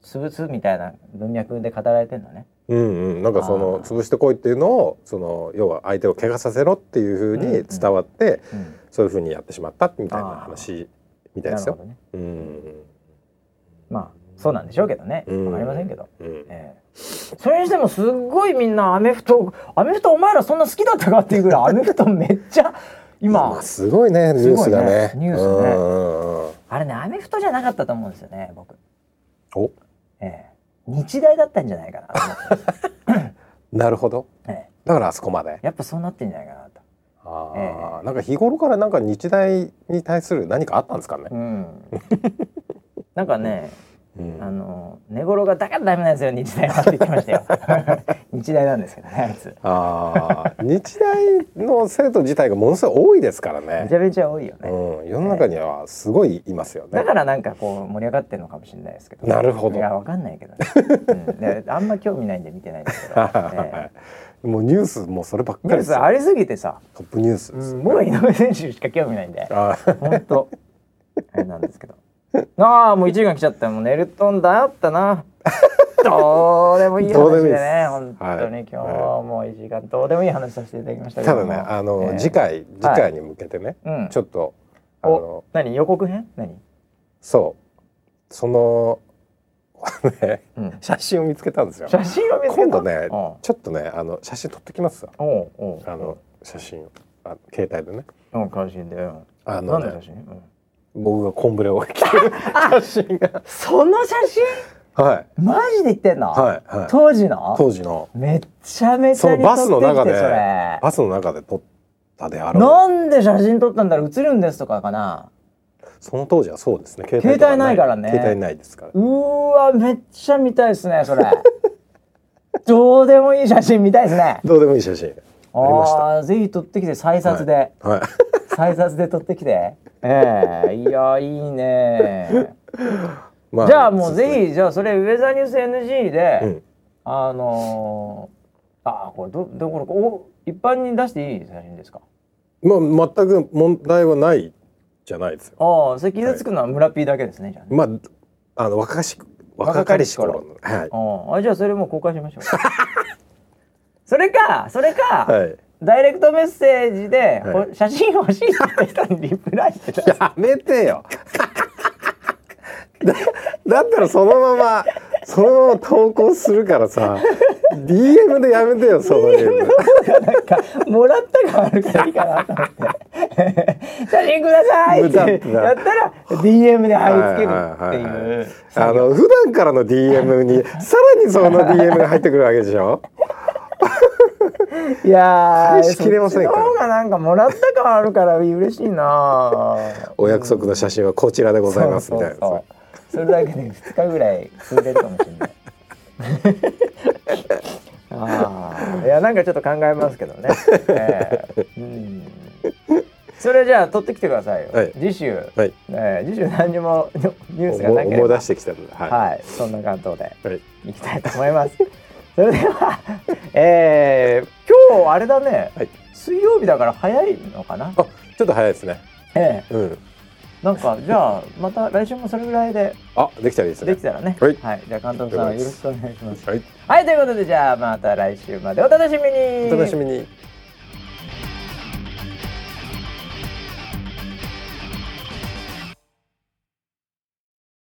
潰すみたいな文脈で語られてんのね。うんうんなんかその潰してこいっていうのをその要は相手を怪我させろっていうふうに伝わって、うん。そういうふうにやってしまったみたいな話みたいですよ。ね。うんまあそうなんでしょうけどね。うんわかりませんけど。うんええそれにしてもすっごいみんなアメフトアメフトお前らそんな好きだったかっていうぐらいアメフトめっちゃ今まあすごいねニュースがね。ニュースねあれねアメフトじゃなかったと思うんですよね僕。お？ええ日大だったんじゃないかな なるほど。ええだからあそこまで？やっぱそうなってんじゃないかなと。あえあ、なんか日頃からなんか日大に対する何かあったんですかね？うん。なんかね、うん。あの寝頃がだからダメなんですよ日大はって言ってましたよ。日大なんですけどねあいつ。ああ日大の生徒自体がものすごい多いですからね。めち。ゃめちゃ多いよね、うん、世の中にはすごいいますよね。だからなんかこう盛り上がってるのかもしれないですけど。なるほど。いやわかんないけどね、うん。で、あんま興味ないんで見てないんですけど、え もうニュースもうそればっかりですよ。ースありすぎてさ、トップニュースね。もう井上選手しか興味ないんで。あ本当。あれなんですけどああもう1時間来ちゃった。もう寝るとんだったな。どうでもいい話でね本当に。はい。今日も1時間どうでもいい話させていただきましたけたども。だねあの、ええ次回次回に向けてね、うん。ちょっとあおの何？予告編？何？そう。その ねうん。写真を見つけたんですよ。写真を見つけた？今度ねうん。ちょっとねあの写真撮ってきますあの写真を。あ携帯でね。うん写真で、うん、あのね何の写真、うん僕がコンブレを着てる写真が。その写真？はい。マジで言ってんの、はいはい。当時の？当時の。めっちゃめちそのゃに撮ってきてバスの中でバスの中で撮ったであろう。なんで写真撮ったんだろう？映るんですとかかな？その当時はそうですね。携携帯ないからね。携帯ないですから。うーわめっちゃ見たいですねそれ。どうでもいい写真見たいですね。どうでもいい写真。ありました。ぜひ撮ってきて再撮で、はい。再撮で撮ってきてええいやいいね。まじゃあもうぜひひじゃあそれウェザーニュース NG で、うん。あのー、あーこれどどこれお一般に出していい写真ですか？まあ全く問題はないじゃないですよ。ああそれ傷つくのは村 P だけですね、じゃあね。まああの若かし若かりし頃の。はい。ああじゃあそれもう公開しましょう。それかそれか、はいダイレクトメッセージで、はい。ほ写真欲しいって人にリプライしてた。やめてよ。だだったらそのままそのまま投稿するからさ DM でやめてよその DM なんかもらった感あるからいいかなと思って。写真くださいって。やったら DM で貼り付けるっていはいはいはいあの普段からの DM にさらにその DM が入ってくるわけでしょ？いやー返しきれませんから。そがなんかもらった感あるから嬉しいなお約束の写真はこちらでございますみたいなそれだけで2日ぐらい潰れるかもしれない。ああいやなんかちょっと考えますけどね、ええうん。それじゃあ取ってきてくださいよ、はい。次週、はい。ええ次週何にもニュースがなければ。思い出してきたのではい、はい、そんな関東ではい。いきたいと思います。それでは、えー、今日あれだね、はい。水曜日だから早いのかな？あちょっと早いですね。ええ。うん。なんかじゃあまた来週もそれぐらいであできたらいいですね。できたらね。はい。じゃあ監督さんよろしくお願いします。はい。はいということでじゃあまた来週までお楽しみに。お楽しみに